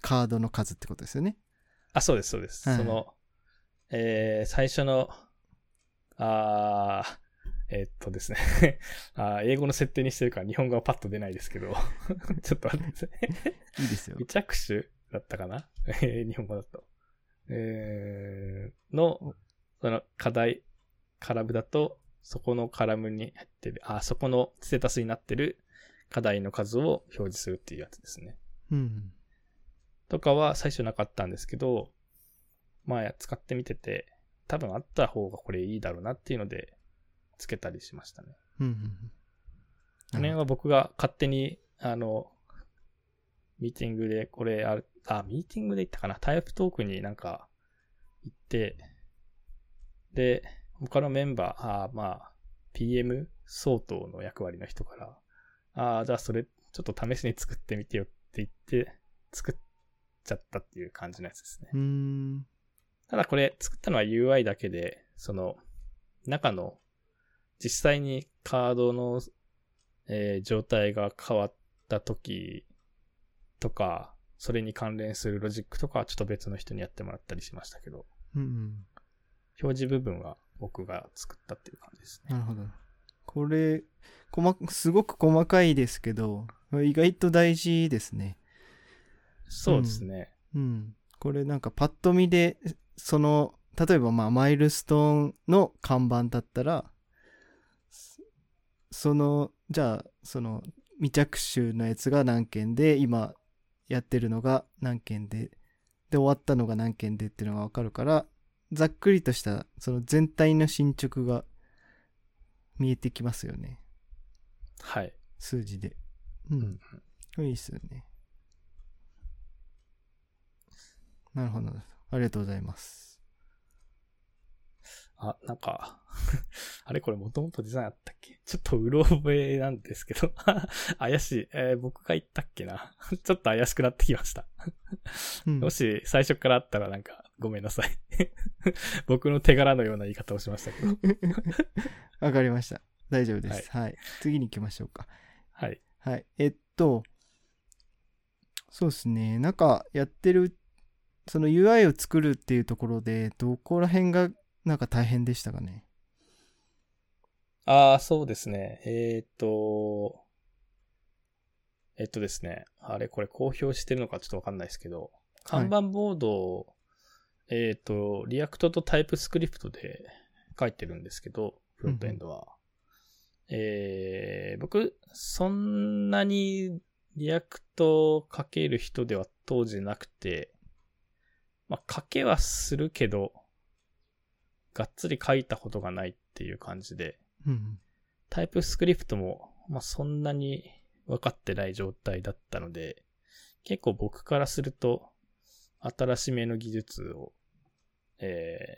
カードの数ってことですよね。あ、そうです、そうです。はいその、えー、最初の、あーえーっとですね あー英語の設定にしてるから日本語はパッと出ないですけど、ちょっと待ってください。いいですよ未。着手だったかな？え ー日本語だと。えー、の、その課題、カラムだと、そこのカラムに入ってる、あ、そこのステータスになってる課題の数を表示するっていうやつですね。うん。とかは最初なかったんですけど、まあ使ってみてて、多分あった方がこれいいだろうなっていうので、つけたりしましたね。うんうん。この辺は僕が勝手に、あの、ミーティングでこれある、あ、ミーティングで行ったかな？タイプトークになんか行って、で、他のメンバー、あまあ、PM 相当の役割の人から、ああ、じゃあそれちょっと試しに作ってみてよって言って、作っちゃったっていう感じのやつですね。うーん。ただこれ作ったのは UI だけで、その中の実際にカードの、えー状態が変わった時とか、それに関連するロジックとかはちょっと別の人にやってもらったりしましたけど、うんうん。表示部分は僕が作ったっていう感じですね。なるほど。これ、細かすごく細かいですけど、意外と大事ですね。そうですね。うん。これなんかパッと見で、その、例えばまあマイルストーンの看板だったら、そその、じゃあ、その未着手のやつが何件で、今やってるのが何件で、で終わったのが何件でっていうのがわかるから、ざっくりとしたその全体の進捗が見えてきますよね。はい。数字で。うん。いいっすよね。なるほど。ありがとうございます。あ、なんか、あれこれもともとデザインあったっけ？ちょっとうろ覚えなんですけど、怪しい。えー僕が言ったっけな？ちょっと怪しくなってきました。うんもし最初からあったらなんかごめんなさい。僕の手柄のような言い方をしましたけど。わかりました。大丈夫です。はい。次に行きましょうか。はい。はい。えっと、そうですね。なんかやってる、その UI を作るっていうところで、どこら辺がなんか大変でしたかね？ああ、そうですね。えーっと、えっとですね。あれこれ公表してるのかちょっとわかんないですけど、看板ボードを、えーっと、 React と TypeScript で書いてるんですけど、フロントエンドは。えー、僕、そんなに React を書ける人では当時なくて、まあ、書けはするけど、がっつり書いたことがないっていう感じで、うん。 TypeScript も、まあ、そんなに分かってない状態だったので、結構僕からすると、新しめの技術を、え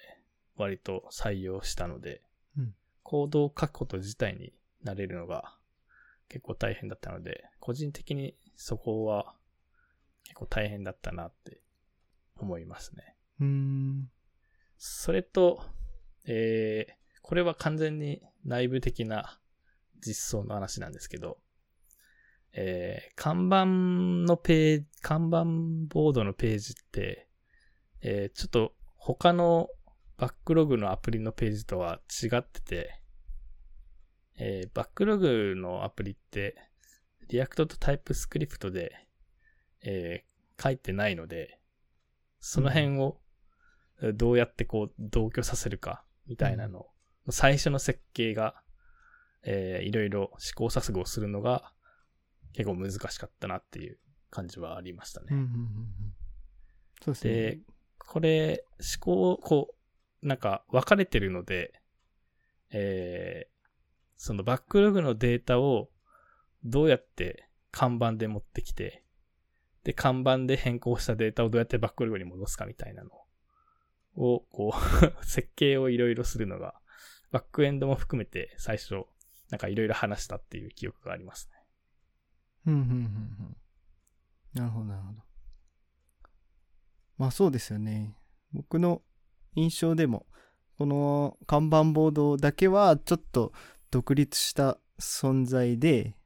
ー、割と採用したので、うんコードを書くこと自体になれるのが結構大変だったので、個人的にそこは結構大変だったなって思いますね。うーん。それと、えー、これは完全に内部的な実装の話なんですけど、えー、カンバンのページ、カンバンボードのページって、えー、ちょっと他の Backlog のアプリのページとは違ってて、えー、 Backlog のアプリって、 React と TypeScript で、えー、書いてないので、その辺をどうやってこう同居させるかみたいなの、最初の設計が、えー、いろいろ試行錯誤するのが結構難しかったなっていう感じはありましたね。うんうんうんうん。そうですね。で、これ、思考、こう、なんか分かれてるので、えー、そのバックログのデータをどうやって看板で持ってきて、で、看板で変更したデータをどうやってバックログに戻すかみたいなのを、こう、設計をいろいろするのが、バックエンドも含めて最初、なんかいろいろ話したっていう記憶がありますね。うんうんうんうん。なるほど、なるほど。まあそうですよね。僕の印象でも、この看板ボードだけはちょっと独立した存在で、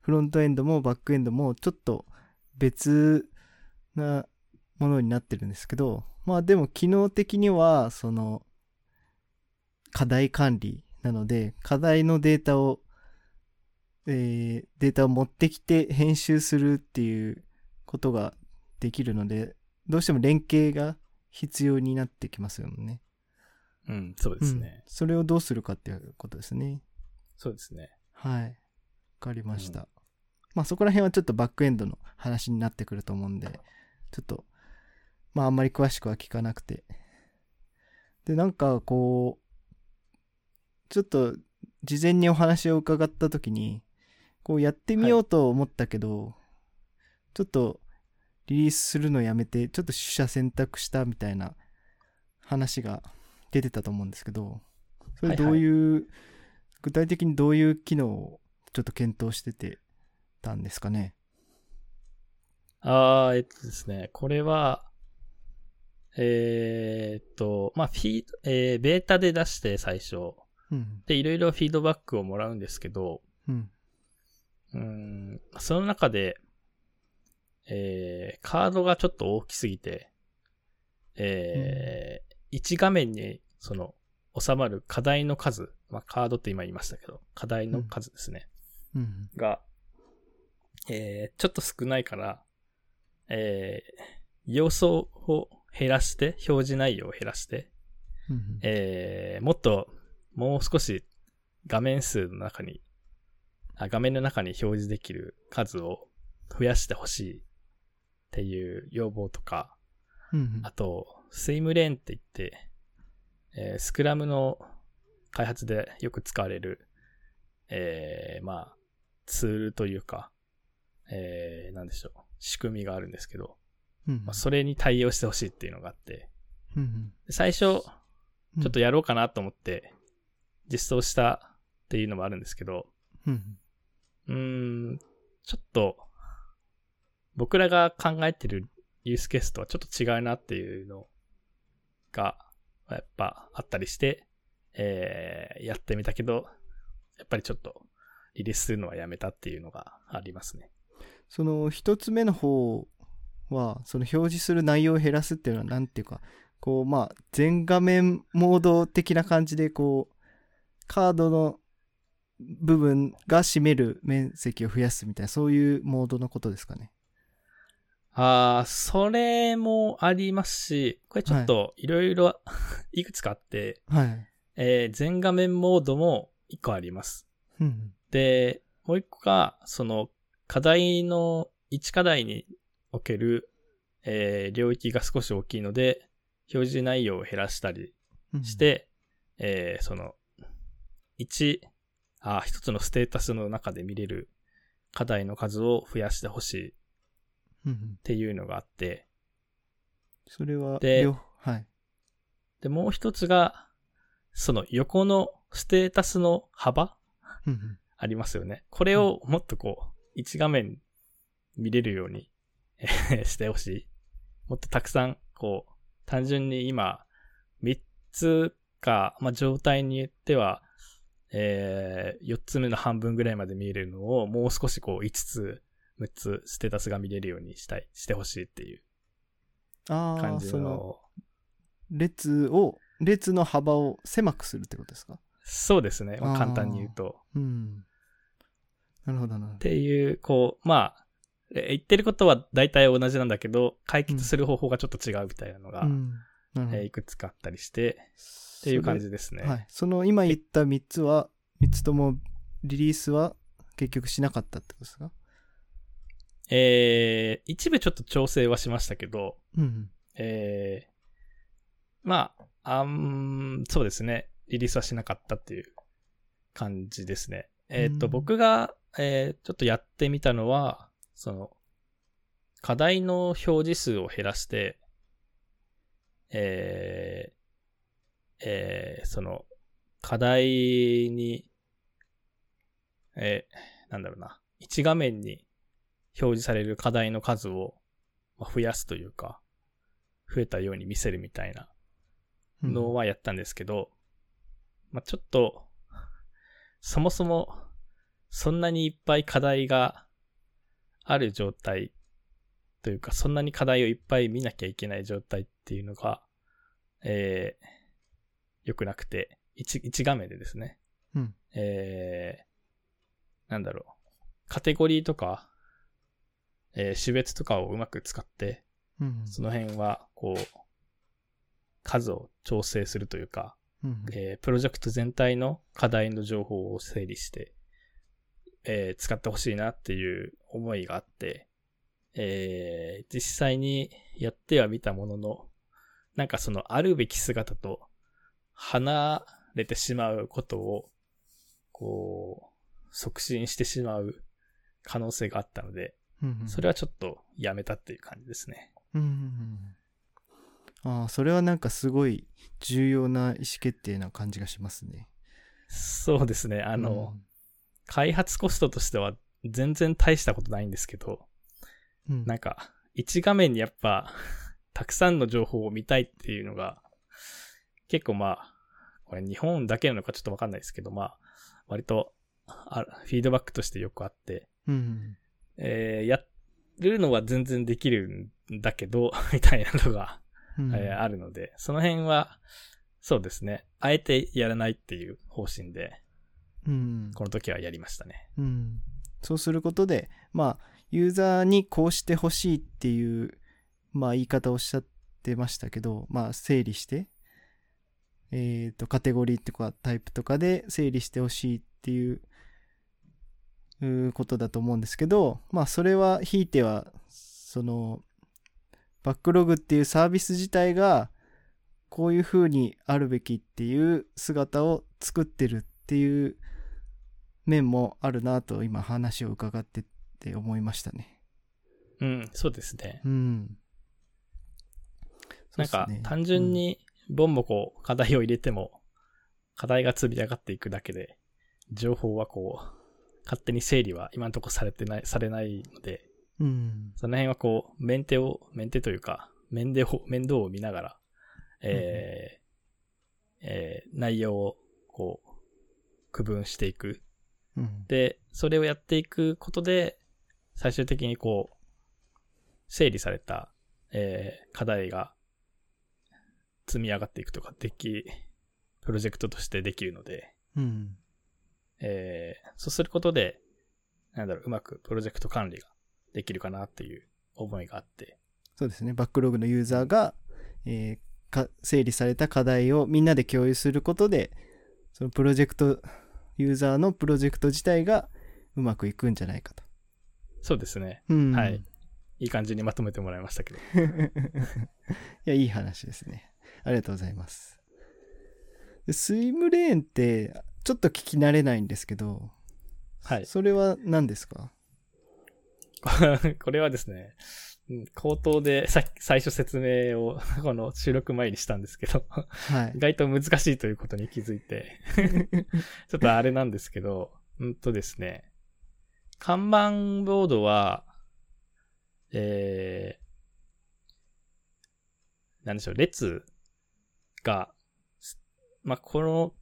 フロントエンドもバックエンドもちょっと別なものになってるんですけど、まあでも機能的には、その、課題管理なので、課題のデータをえーデータを持ってきて編集するっていうことができるので、どうしても連携が必要になってきますよね。うん、そうですね。うんそれをどうするかっていうことですね。そうですね。はい。わかりました。うんまあそこら辺はちょっとバックエンドの話になってくると思うんで、ちょっと、まああんまり詳しくは聞かなくて。で、なんかこう、ちょっと事前にお話を伺った時に、こうやってみようと思ったけど、ちょっとリリースするのやめて、ちょっと取捨選択したみたいな話が出てたと思うんですけど、それどういう、具体的にどういう機能をちょっと検討しててたんですかね。あー、えっとですね、これは、えーっと、まあ、フィード、えー、ベータで出して最初。うん。で、いろいろフィードバックをもらうんですけど、うん。うーん、その中で、えー、カードがちょっと大きすぎて、えー、1画面に、その、収まる課題の数、まあ、カードって今言いましたけど、課題の数ですね。うん。が、えー、ちょっと少ないから、えー、要素を減らして、表示内容を減らして、うん。えー、もっと、もう少し画面数の中に、あ画面の中に表示できる数を増やしてほしいっていう要望とか、うん。あと、スイムレーンって言って、えースクラムの開発でよく使われる、えーまあ、ツールというか、えーなんでしょう、仕組みがあるんですけど、うんまあ、それに対応してほしいっていうのがあって、うん。で最初、ちょっとやろうかなと思って、実装したっていうのもあるんですけど、うん。うーん、ちょっと、僕らが考えてるユースケースとはちょっと違うなっていうのが、やっぱあったりして、えー、やってみたけど、やっぱりちょっとリリースするのはやめたっていうのがありますね。その一つ目の方は、その表示する内容を減らすっていうのは、なんていうか、こう、まあ、全画面モード的な感じで、こう、カードの部分が占める面積を増やすみたいな、そういうモードのことですかね。あー、それもありますし、これちょっといろいろ いくつかあって、はい。えー全画面モードも1個あります。うん。で、もう1個が、その課題の1課題における、えー領域が少し大きいので、表示内容を減らしたりうんして、えーその、1、あ、一つのステータスの中で見れる課題の数を増やしてほしいっうんうん。ていうのがあって、それは、で両はい。で、もう一つが、その横のステータスの幅うんうん。ありますよね。これをもっとこう、一画面見れるようにえー してほしい。もっとたくさん、こう、単純に今、三つか、まあ、状態によっては、えー、四つ目の半分ぐらいまで見えるのを、もう少しこう、五つ、六つ、ステータスが見れるようにしたい、してほしいっていうああ、感じのその、列を、列の幅を狭くするってことですか？そうですね。簡単に言うと。うん。なるほどな。っていう、こう、まあ、え言ってることは大体同じなんだけど、解決する方法がちょっと違うみたいなのが、うん。なるほど。えーいくつかあったりして、っていう感じですね。はい。その今言った3つは、3つともリリースは結局しなかったってことですか？えー一部ちょっと調整はしましたけど、うん。えーまあ、あん、そうですね。リリースはしなかったっていう感じですね。えーっと、うん僕が、えーちょっとやってみたのは、その、課題の表示数を減らして、えーえーその、課題に、えーなんだろうな、一画面に表示される課題の数をまあ増やすというか、増えたように見せるみたいなうん。のはやったんですけど、まあ、ちょっと、そもそも、そんなにいっぱい課題がある状態というか、そんなに課題をいっぱい見なきゃいけない状態っていうのが、えー、良くなくて、一、一画面でですね。うんえー、なんだろう。カテゴリーとか、えー種別とかをうまく使って、うん。その辺は、こう、数を調整するというか、うん。えープロジェクト全体の課題の情報を整理して、えー使ってほしいなっていう思いがあって、えー実際にやってはみたものの、なんかそのあるべき姿と離れてしまうことを、こう、促進してしまう可能性があったので、うん。それはちょっとやめたっていう感じですね。うんうんうん。ああ、それはなんかすごい重要な意思決定な感じがしますね。そうですね。あの、開発コストとしては全然大したことないんですけど、うん、うんなんか、一画面にやっぱ、たくさんの情報を見たいっていうのが、結構まあ、これ日本だけなのかちょっとわかんないですけど、まあ、割と、あフィードバックとしてよくあって、うん。えーやるのは全然できるんだけど、みたいなのが、うんえーあるので、その辺は、そうですね。あえてやらないっていう方針で、うん。この時はやりましたね。うん。そうすることで、まあ、ユーザーにこうしてほしいっていう、まあ、言い方をおっしゃってましたけど、まあ、整理して、えっ、と、カテゴリーとかタイプとかで整理してほしいっていう、うーことだと思うんですけど、まあ、それは、ひいては、その、バックログっていうサービス自体が、こういう風にあるべきっていう姿を作ってるっていう面もあるなと今話を伺ってって思いましたね。うん、そうですね。うん。なんか単純、に、ボンボコ課題を入れても、課題が積み上がっていくだけで、情報はこう、勝手に整理は今のところされてない、されないので、うん。うん。その辺はこう、メンテを、メンテというか、面倒を、面倒を見ながら、えーえー内容をこう、区分していく。うん。で、それをやっていくことで、最終的にこう、整理された、えー課題が積み上がっていくとか、でき、プロジェクトとしてできるので、うん。えーそうすることで、なんだろう、うまくプロジェクト管理ができるかなっていう思いがあって、そうですね。バックログのユーザーが、えーか整理された課題をみんなで共有することで、そのプロジェクト、ユーザーのプロジェクト自体がうまくいくんじゃないかと。そうですね。うん。はい。いい感じにまとめてもらいましたけど。いや、いい話ですね。ありがとうございます。でスイムレーンって、ちょっと聞き慣れないんですけど、はい。それは何ですか？これはですね、うん口頭でさ最初説明を この収録前にしたんですけど、はい意。外と難しいということに気づいて、ちょっとあれなんですけど、うんとですね、看板ボードは、えー、なんでしょう、列が、すまあ、この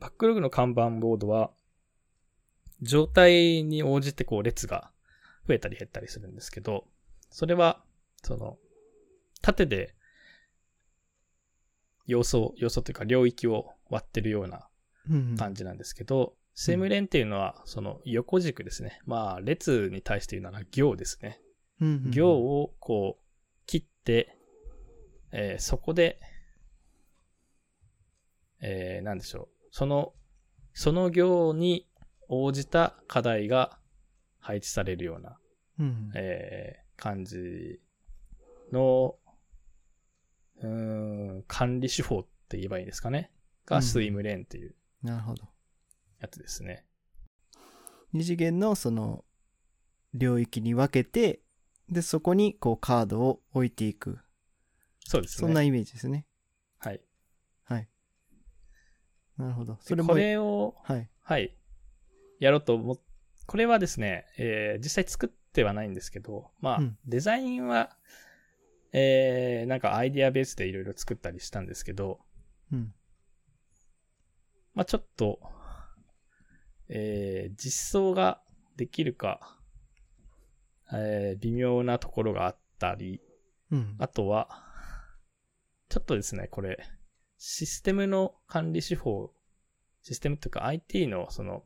バックログの看板ボードは、状態に応じてこう列が増えたり減ったりするんですけど、それは、その、縦で要素、要素というか領域を割ってるようなうん感じなんですけど、スイムレンっていうのは、その横軸ですね。まあ、列に対して言うなら行ですね。うん行をこう、切って、えーそこで、えー、なんでしょう。その、その行に応じた課題が配置されるような、うんえー感じの、うーん、管理手法って言えばいいんですかね。うんがスイムレーンっていうなるほど。やつですね。二次元のその領域に分けて、で、そこにこうカードを置いていく。そうですね。そんなイメージですね。はい。はい。なるほど。でそれも、これを、はい。はい。やろうと思っ、これはですね、えー実際作ってはないんですけど、まあ、うんデザインは、えーなんかアイディアベースでいろいろ作ったりしたんですけど、うん。まあちょっと、えー実装ができるか、えー微妙なところがあったり、うん。あとは、ちょっとですね、これ、システムの管理手法、システムというか IT のその、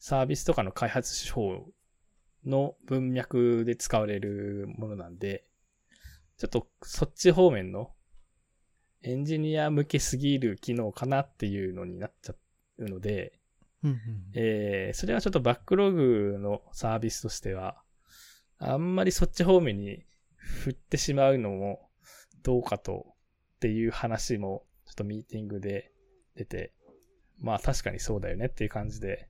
サービスとかの開発手法の文脈で使われるものなんで、ちょっとそっち方面のエンジニア向けすぎる機能かなっていうのになっちゃうので、うんうんえー、それはちょっとバックログのサービスとしては、あんまりそっち方面に振ってしまうのもどうかとっていう話もちょっとミーティングで出て、まあ確かにそうだよねっていう感じで、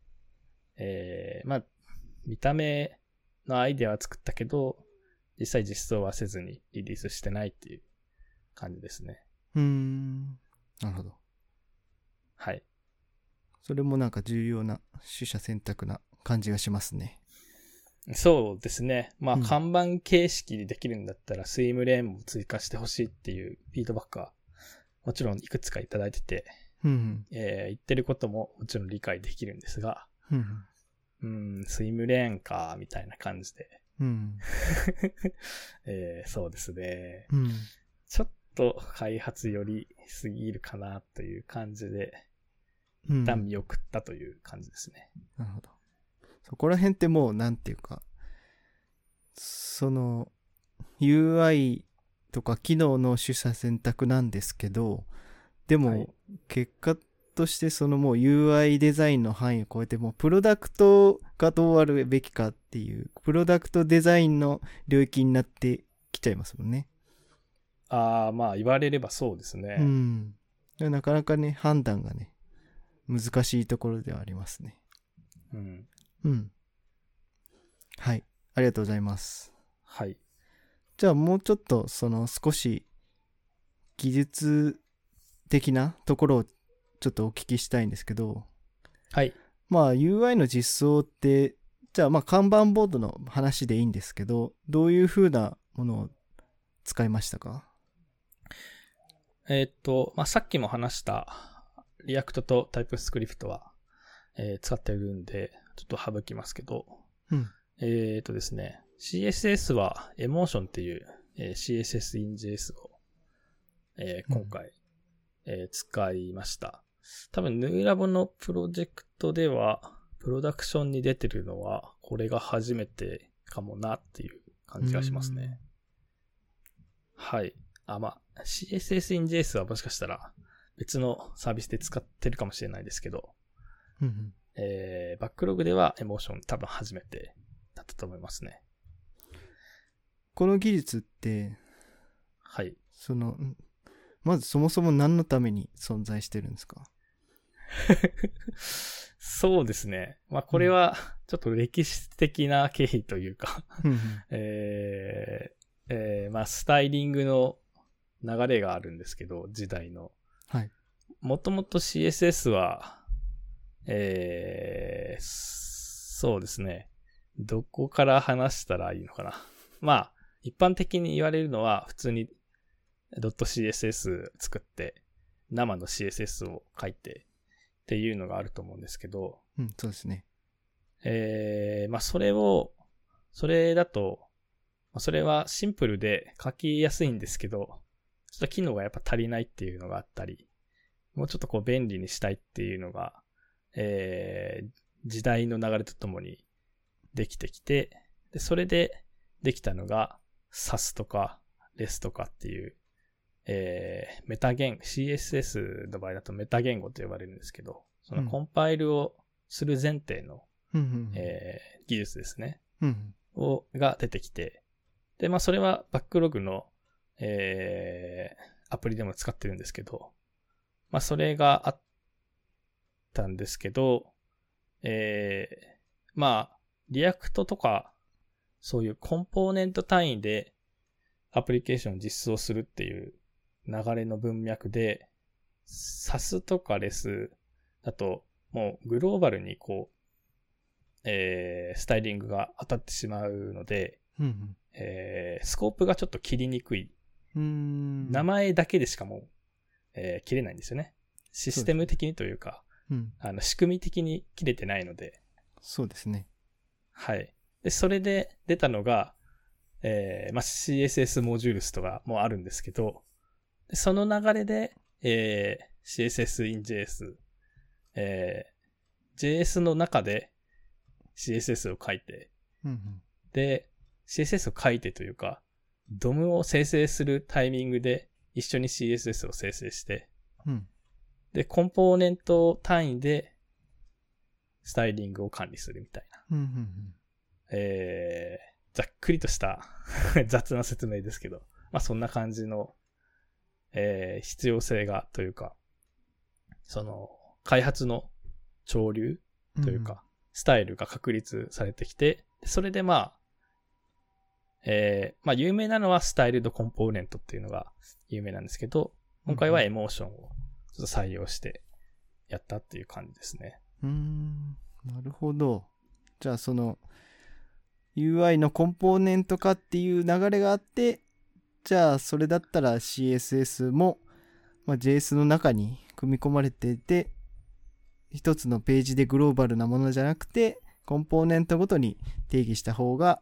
えー、まあ見た目のアイデアは作ったけど、実際実装はせずにリリースしてないっていう感じですね。うーん。なるほど。はい。それもなんか重要な取捨選択な感じがしますね。そうですね。まあ、うん看板形式でできるんだったら、スイムレーンも追加してほしいっていうフィードバックは、もちろんいくつかいただいてて、うんえー言ってることももちろん理解できるんですが、うん。うんうん、スイムレーンか、みたいな感じで、うん。えーそうですね。うん。ちょっと開発よりすぎるかなという感じで、うん。一旦見送ったという感じですね。なるほど。そこら辺ってもう、なんていうか、その、UI とか機能の取捨選択なんですけど、でも、はい結果としてそのもう UI デザインの範囲を超えてもうプロダクトがどうあるべきかっていう、プロダクトデザインの領域になってきちゃいますもんね。ああ、まあ言われればそうですね。うん。なかなかね、判断がね、難しいところではありますね。うん。うん。はい。ありがとうございます。はい。じゃあもうちょっとその少し技術的なところをちょっとお聞きしたいんですけど、はい。まあ UI の実装って、じゃあまあ看板ボードの話でいいんですけど、どういう風なものを使いましたか？えーっと、まあ、さっきも話した、 React と TypeScript は、えー使ってるんで、ちょっと省きますけど、うん。えーっとですね、CSS は Emotion っていう、えー CSS in JS を、えー今回、えー使いました。多分、ヌーラボのプロジェクトでは、プロダクションに出てるのは、これが初めてかもなっていう感じがしますね。はい。あ、まあ、CSS in JS はもしかしたら別のサービスで使ってるかもしれないですけど、うんうん。えー、バックログではエモーション多分初めてだったと思いますね。この技術って、はい。その、んまずそもそも何のために存在してるんですか？そうですね。まあこれは、ちょっと歴史的な経緯というかえーえーまあスタイリングの流れがあるんですけど、時代の。はい。もともと CSS は、えー、そうですね。どこから話したらいいのかな。まあ、一般的に言われるのは、普通に .css 作って、生の CSS を書いてっていうのがあると思うんですけど、うん、そうですね。えー、まあそれを、それだと、まあそれはシンプルで書きやすいんですけど、ちょっと機能がやっぱ足りないっていうのがあったり、もうちょっとこう便利にしたいっていうのが、えー、時代の流れとともにできてきて、で、それでできたのが SAS とか REST とかっていう、えー、メタ言語、CSS の場合だとメタ言語と呼ばれるんですけど、そのコンパイルをする前提の、うん。えー技術ですね。うん。を、が出てきて、で、まあそれは Backlog の、えー、アプリでも使ってるんですけど、まあそれがあったんですけど、えー、まあ、 React とか、そういうコンポーネント単位でアプリケーションを実装するっていう流れの文脈で、SAS とか RES だと、もうグローバルにこう、えー、スタイリングが当たってしまうので、うんえー、スコープがちょっと切りにくい。名前だけでしかもう、えー切れないんですよね。システム的にというか、うん。あの、仕組み的に切れてないので、そうですね。はい。で、それで出たのが、えー、まあ、CSS モジュールスとかもあるんですけど、でその流れで、えー、CSS in JS、えー、JS の中で CSS を書いて、うんで、CSS を書いてというか、DOM を生成するタイミングで一緒に CSS を生成して、うん。うん。で、コンポーネント単位でスタイリングを管理するみたいな。うんうんえー、ざっくりとした 雑な説明ですけど、まあそんな感じの、えー、必要性がというか、その、開発の潮流うん。というか、スタイルが確立されてきて、それでまあ、えー、まあ有名なのはスタイルドコンポーネントっていうのが有名なんですけど、今回はエモーションをちょっと採用してやったっていう感じですね。うーん。なるほど。じゃあその UI のコンポーネント化っていう流れがあって、じゃあそれだったら CSS も、まあ、JS の中に組み込まれていて、一つのページでグローバルなものじゃなくて、コンポーネントごとに定義した方が、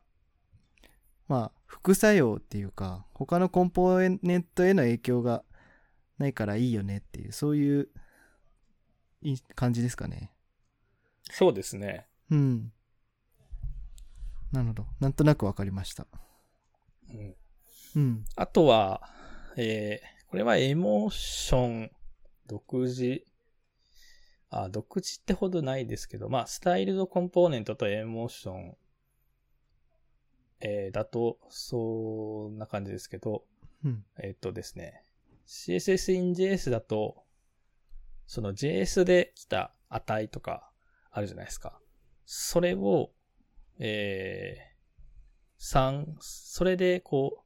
まあ、副作用っていうか、他のコンポーネントへの影響がないからいいよねっていう、そういう感じですかね。そうですね。うん。なるほど。なんとなくわかりました。うんうん。あとは、えー、これはエモーション独自、あ、独自ってほどないですけど、まあ、スタイルドコンポーネントとエモーション、えー、だと、そんな感じですけど、うん。えっとですね、CSS in JS だと、その JS で来た値とかあるじゃないですか。それを、えー、三それでこう、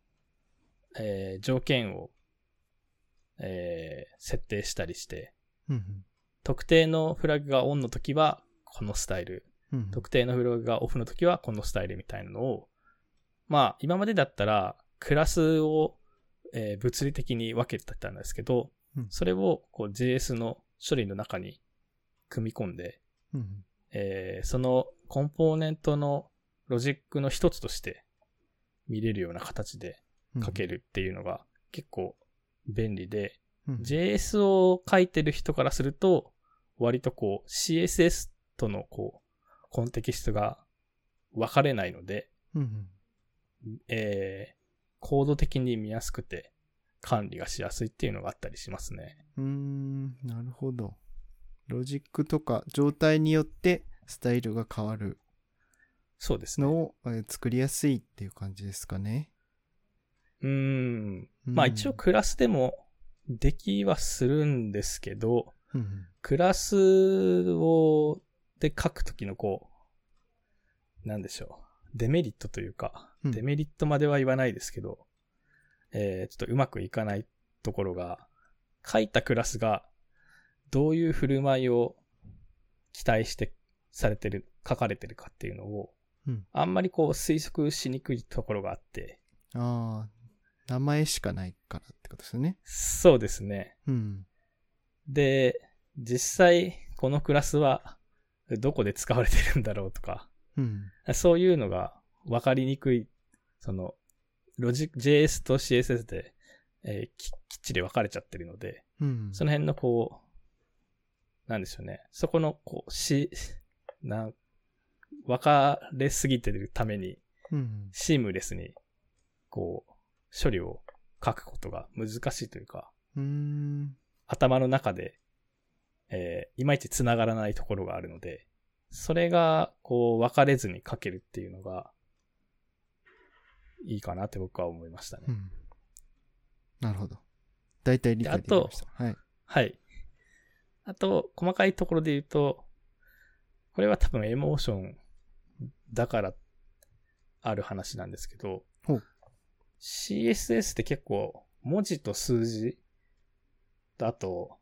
えー条件を、えー設定したりして、うん。特定のフラグがオンの時はこのスタイル、うん。特定のフラグがオフの時はこのスタイルみたいなのを、まあ今までだったらクラスを、えー物理的に分けてたんですけど、うんそれをこう JS の処理の中に組み込んで、うん。えーそのコンポーネントのロジックの一つとして見れるような形でうん書けるっていうのが結構便利で、うん。JS を書いてる人からすると、割とこう CSS とのこう、コンテキストが分かれないので、うん。えー、コード的に見やすくて管理がしやすいっていうのがあったりしますね。うーん。なるほど。ロジックとか状態によってスタイルが変わるそうですね。のを、えー作りやすいっていう感じですかね。うん。まあ一応クラスでもできはするんですけど、うん。クラスを、で書くときのこう、なんでしょう。デメリットというか、うん。デメリットまでは言わないですけど、えー、ちょっとうまくいかないところが、書いたクラスが、どういう振る舞いを期待してされてる、書かれてるかっていうのを、うん。あんまりこう推測しにくいところがあって、ああ、名前しかないからってことですよね。そうですね。うん。で、実際、このクラスは、どこで使われてるんだろうとか、うん。そういうのが分かりにくい、その、ロジ JS と CSS で、えーききっちり分かれちゃってるので、うん。その辺のこう、なんでしょうね。そこの、こう、し、なん、分かれすぎてるために、うん。シームレスに、こう、処理を書くことが難しいというか、うーん。頭の中で、えーいまいち繋がらないところがあるので、それが、こう、分かれずに書けるっていうのが、いいかなって僕は思いましたね。うん。なるほど。大体理解できました。はい。はい。あと、細かいところで言うと、これは多分エモーションだからある話なんですけどほう、CSS って結構文字と数字とあと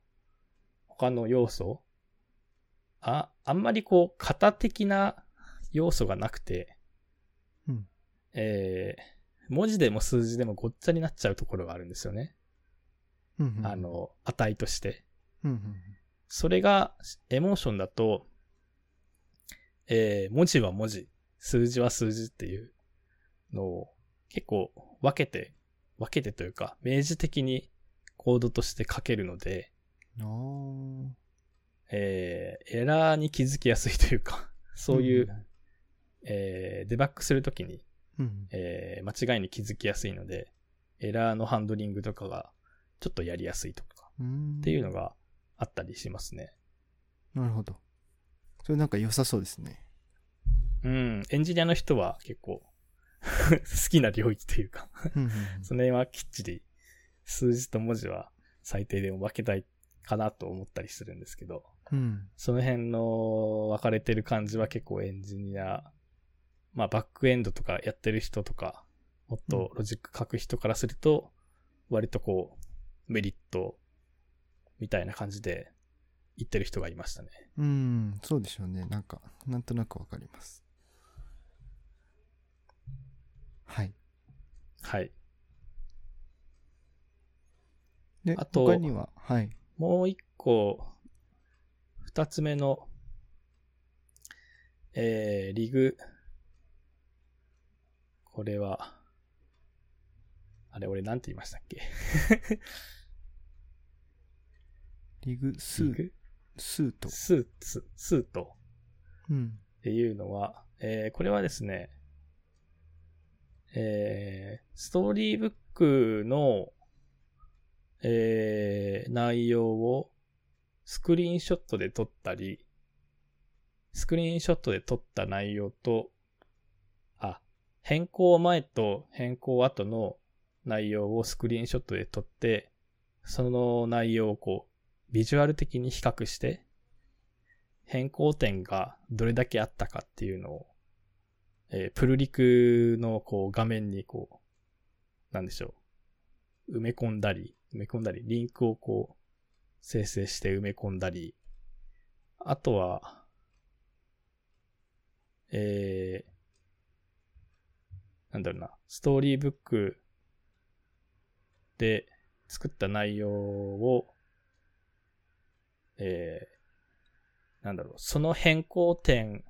他の要素あ、あんまりこう型的な要素がなくて、うんえー文字でも数字でもごっちゃになっちゃうところがあるんですよね。うんうんあ、の、値として。うんうんそれが、エモーションだと、えー文字は文字、数字は数字っていうのを結構分けて、分けてというか、明示的にコードとして書けるので、えーエラーに気づきやすいというか、そういう、うんえーデバッグするときに、ーうん。えー間違いに気づきやすいので、エラーのハンドリングとかがちょっとやりやすいとか、うんっていうのがあったりしますね。なるほど。それなんか良さそうですね。うん、エンジニアの人は結構 好きな領域というか、その辺はきっちり数字と文字は最低でも分けたいかなと思ったりするんですけど、うん。その辺の分かれてる感じは結構エンジニア、まあバックエンドとかやってる人とか、もっとロジック書く人からすると、割とこう、メリットみたいな感じで言ってる人がいましたね。うん、そうでしょうね。なんか、なんとなくわかります。はい。はい。で、あと他には、はい。もう一個、二つ目の、えー、 reg。これは、あれ、俺なんて言いましたっけ？reg、スー、 suit。スーツ、 suit うん。っていうのは、えー、これはですね、えー、 Storybook の、えー、内容をスクリーンショットで撮ったり、スクリーンショットで撮った内容と、あ、変更前と変更後の内容をスクリーンショットで撮って、その内容をこう、ビジュアル的に比較して、変更点がどれだけあったかっていうのを、えープルリクのこう画面にこう、なんでしょう。埋め込んだり、埋め込んだり、リンクをこう、生成して埋め込んだり、あとは、えー、なんだろうな、ストーリーブックで作った内容を、えー、なんだろう、その変更点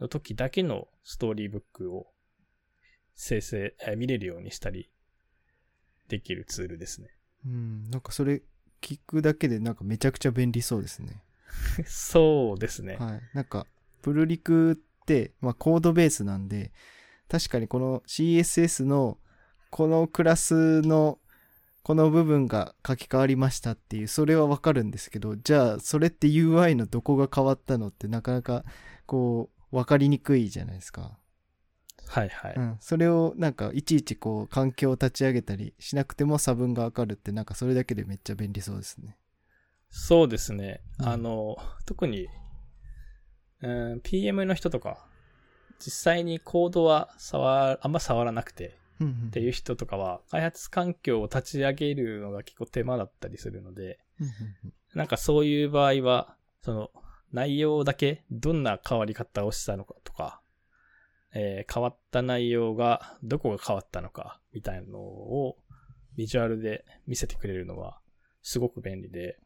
の時だけのストーリーブックを生成、えー見れるようにしたりできるツールですね。うん。なんかそれ聞くだけでなんかめちゃくちゃ便利そうですね。そうですね。はい。なんか、プルリクって、まあコードベースなんで、確かにこの CSS のこのクラスのこの部分が書き換わりましたっていう、それはわかるんですけど、じゃあそれって UI のどこが変わったのってなかなかこう、わかりにくいじゃないですか。はいはい。うん。それをなんかいちいちこう、環境を立ち上げたりしなくても差分がわかるってなんかそれだけでめっちゃ便利そうですね。そうですね。うんあの、特に、うん PM の人とか、実際にコードは触、あんま触らなくてっていう人とかは、開発環境を立ち上げるのが結構手間だったりするので、なんかそういう場合は、その、内容だけ、どんな変わり方をしたのかとか、えー変わった内容が、どこが変わったのか、みたいなのを、ビジュアルで見せてくれるのは、すごく便利で、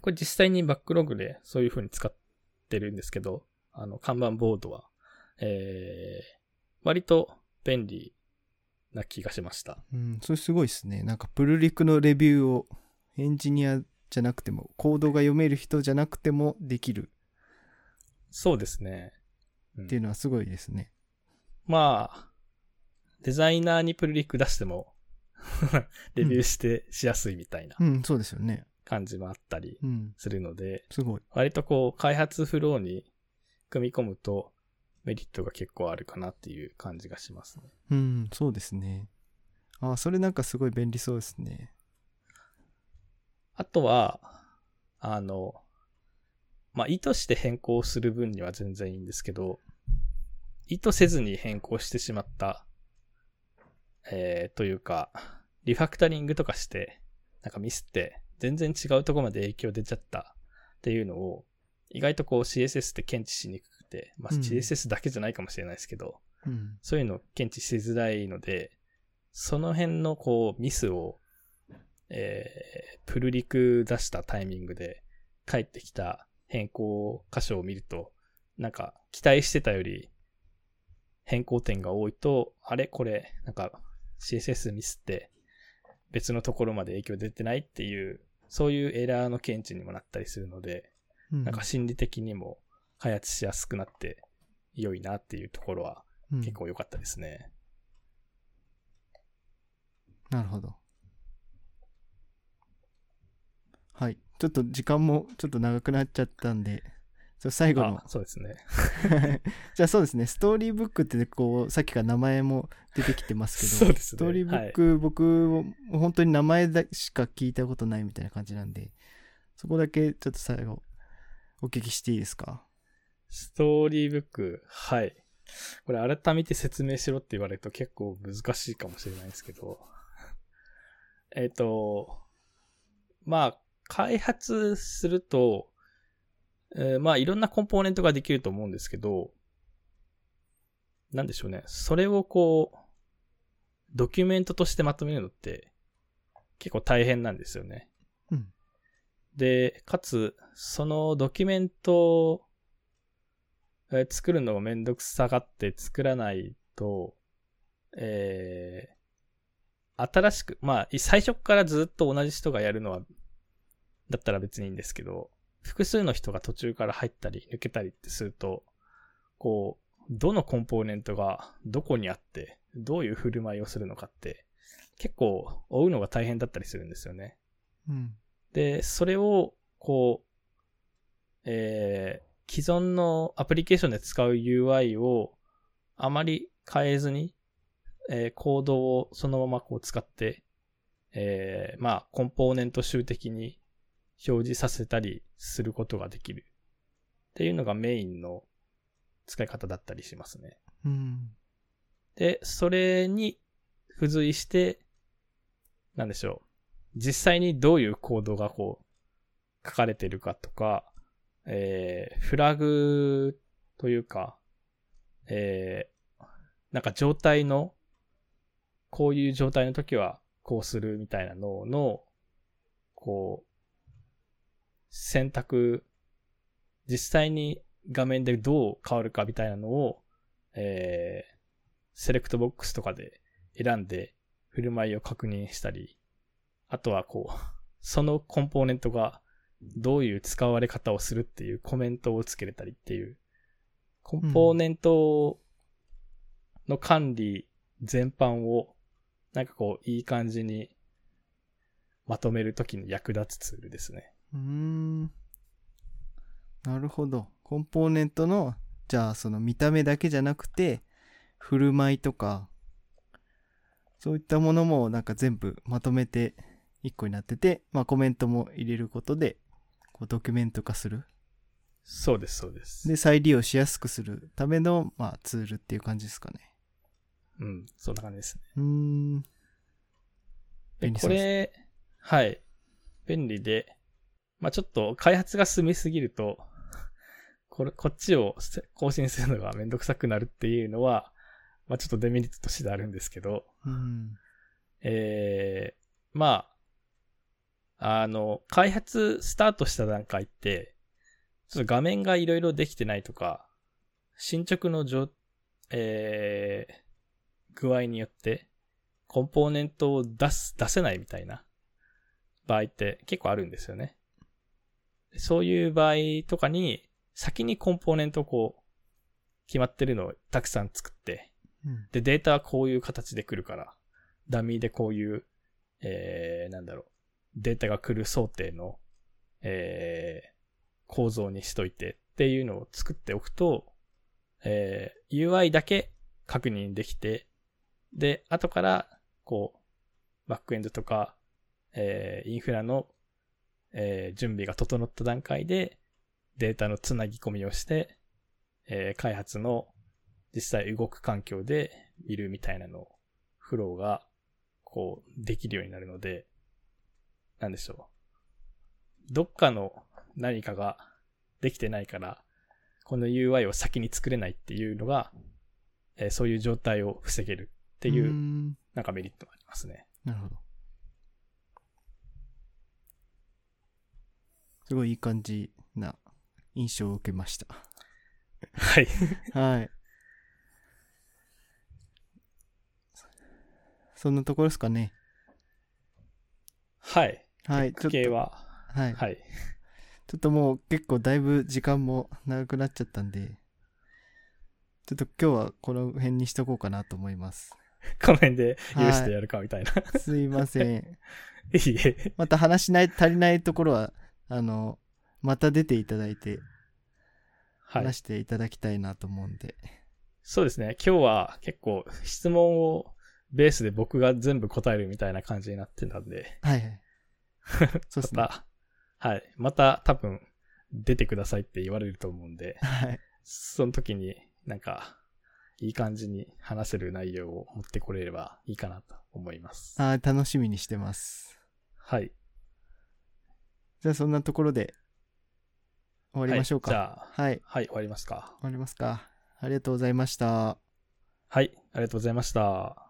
これ実際にバックログでそういう風に使ってるんですけど、あの、看板ボードは、えー、割と便利な気がしました。うん、それすごいですね。なんかプルリクのレビューをエンジニアじゃなくても、コードが読める人じゃなくてもできるそうですね。うんっていうのはすごいですね。まあ、デザイナーにプルリク出しても、レビューしてしやすいみたいなうん、そうですよね。感じもあったりうん、するので、すごい。割とこう、開発フローに組み込むとメリットが結構あるかなっていう感じがしますね。うん、そうですね。あ、それなんかすごい便利そうですね。あとは、あの、まあ、意図して変更する分には全然いいんですけど、意図せずに変更してしまった、えー、というか、リファクタリングとかして、なんかミスって全然違うところまで影響出ちゃったっていうのを、意外とこう CSS って検知しにくくて、まあ、うん。CSS だけじゃないかもしれないですけど、うん、そういうのを検知しづらいので、その辺のこうミスを、えー、プルリク出したタイミングで返ってきた変更箇所を見ると、なんか期待してたより変更点が多いと、あれ？これ、なんか CSS ミスって別のところまで影響出てないっていう、そういうエラーの検知にもなったりするので、うんなんか心理的にも開発しやすくなって良いなっていうところはうん結構良かったですね。なるほど。はい。ちょっと時間もちょっと長くなっちゃったんで、最後のあ、そうですね。じゃあそうですね、ストーリーブックってこう、さっきから名前も出てきてますけど、そうですねストーリーブック、僕も本当に名前だしか聞いたことないみたいな感じなんで、そこだけちょっと最後お聞きしていいですか？ストーリーブック、はい。これ改めて説明しろって言われると結構難しいかもしれないですけど、えっと、まあ、開発すると、えーまあ、いろんなコンポーネントができると思うんですけど、なんでしょうね。それをこう、ドキュメントとしてまとめるのって結構大変なんですよね。うんで、かつ、そのドキュメントをえー作るのがめんどくさがって作らないと、えー新しく、まあ、い最初からずっと同じ人がやるのは、だったら別にいいんですけど、複数の人が途中から入ったり抜けたりってすると、こう、どのコンポーネントがどこにあって、どういう振る舞いをするのかって、結構追うのが大変だったりするんですよね。うん。で、それを、こう、えー、既存のアプリケーションで使う UI をあまり変えずに、えーコードをそのままこう使って、えー、まあ、コンポーネント集的に表示させたりすることができる。っていうのがメインの使い方だったりしますね。うん。で、それに付随して、なんでしょう。実際にどういうコードがこう、書かれてるかとか、えー、フラグというか、えー、なんか状態の、こういう状態の時はこうするみたいなのの、こう、選択、実際に画面でどう変わるかみたいなのを、えー、セレクトボックスとかで選んで振る舞いを確認したり、あとはこう、そのコンポーネントがどういう使われ方をするっていうコメントをつけれたりっていう、コンポーネントの管理全般をなんかこういい感じにまとめるときに役立つツールですね。うーん。なるほど。コンポーネントの、じゃあその見た目だけじゃなくて、振る舞いとか、そういったものもなんか全部まとめて一個になってて、まあコメントも入れることで、こうドキュメント化する。そうです、そうです。で、再利用しやすくするための、まあツールっていう感じですかね。うん、そんな感じですね。うーん。で便利そうですこれ、はい。便利で、まあちょっと開発が進みすぎると、これ、こっちをせ更新するのがめんどくさくなるっていうのは、まあちょっとデメリットとしてあるんですけど、うん。えー、まあ、あの、開発スタートした段階って、ちょっと画面がいろいろできてないとか、進捗の状、えー、具合によって、コンポーネントを出す、出せないみたいな場合って結構あるんですよね。そういう場合とかに、先にコンポーネントをこう、決まってるのをたくさん作って、うん。で、データはこういう形で来るから、ダミーでこういう、えー、なんだろう、データが来る想定の、えー、構造にしといてっていうのを作っておくと、えー、UI だけ確認できて、で、後から、こう、バックエンドとか、えー、インフラの、えー、準備が整った段階で、データのつなぎ込みをして、えー、開発の実際動く環境で見るみたいなのを、フローが、こう、できるようになるので、なんでしょう。どっかの何かができてないから、この UI を先に作れないっていうのが、えーそういう状態を防げるっていうなんかメリットがありますね。なるほど。すごいいい感じな印象を受けました。はい。はい。そんなところですかね。はい。はい。ちょっと、系は、はい。はい。ちょっともう結構だいぶ時間も長くなっちゃったんで、ちょっと今日はこの辺にしとこうかなと思います。この辺で許してやるかみたいな。すいません。いいえ。また話しない、足りないところは、あの、また出ていただいて、はい。話していただきたいなと思うんで。そうですね。今日は結構質問をベースで僕が全部答えるみたいな感じになってたんで、はいはい。そうですね。はい。また多分出てくださいって言われると思うんで、はい。その時になんかいい感じに話せる内容を持ってこれればいいかなと思います。あー楽しみにしてます。はい。じゃあそんなところで終わりましょうか。はい、じゃあ、はい。はい、終わりますか。終わりますか。ありがとうございました。はい、ありがとうございました。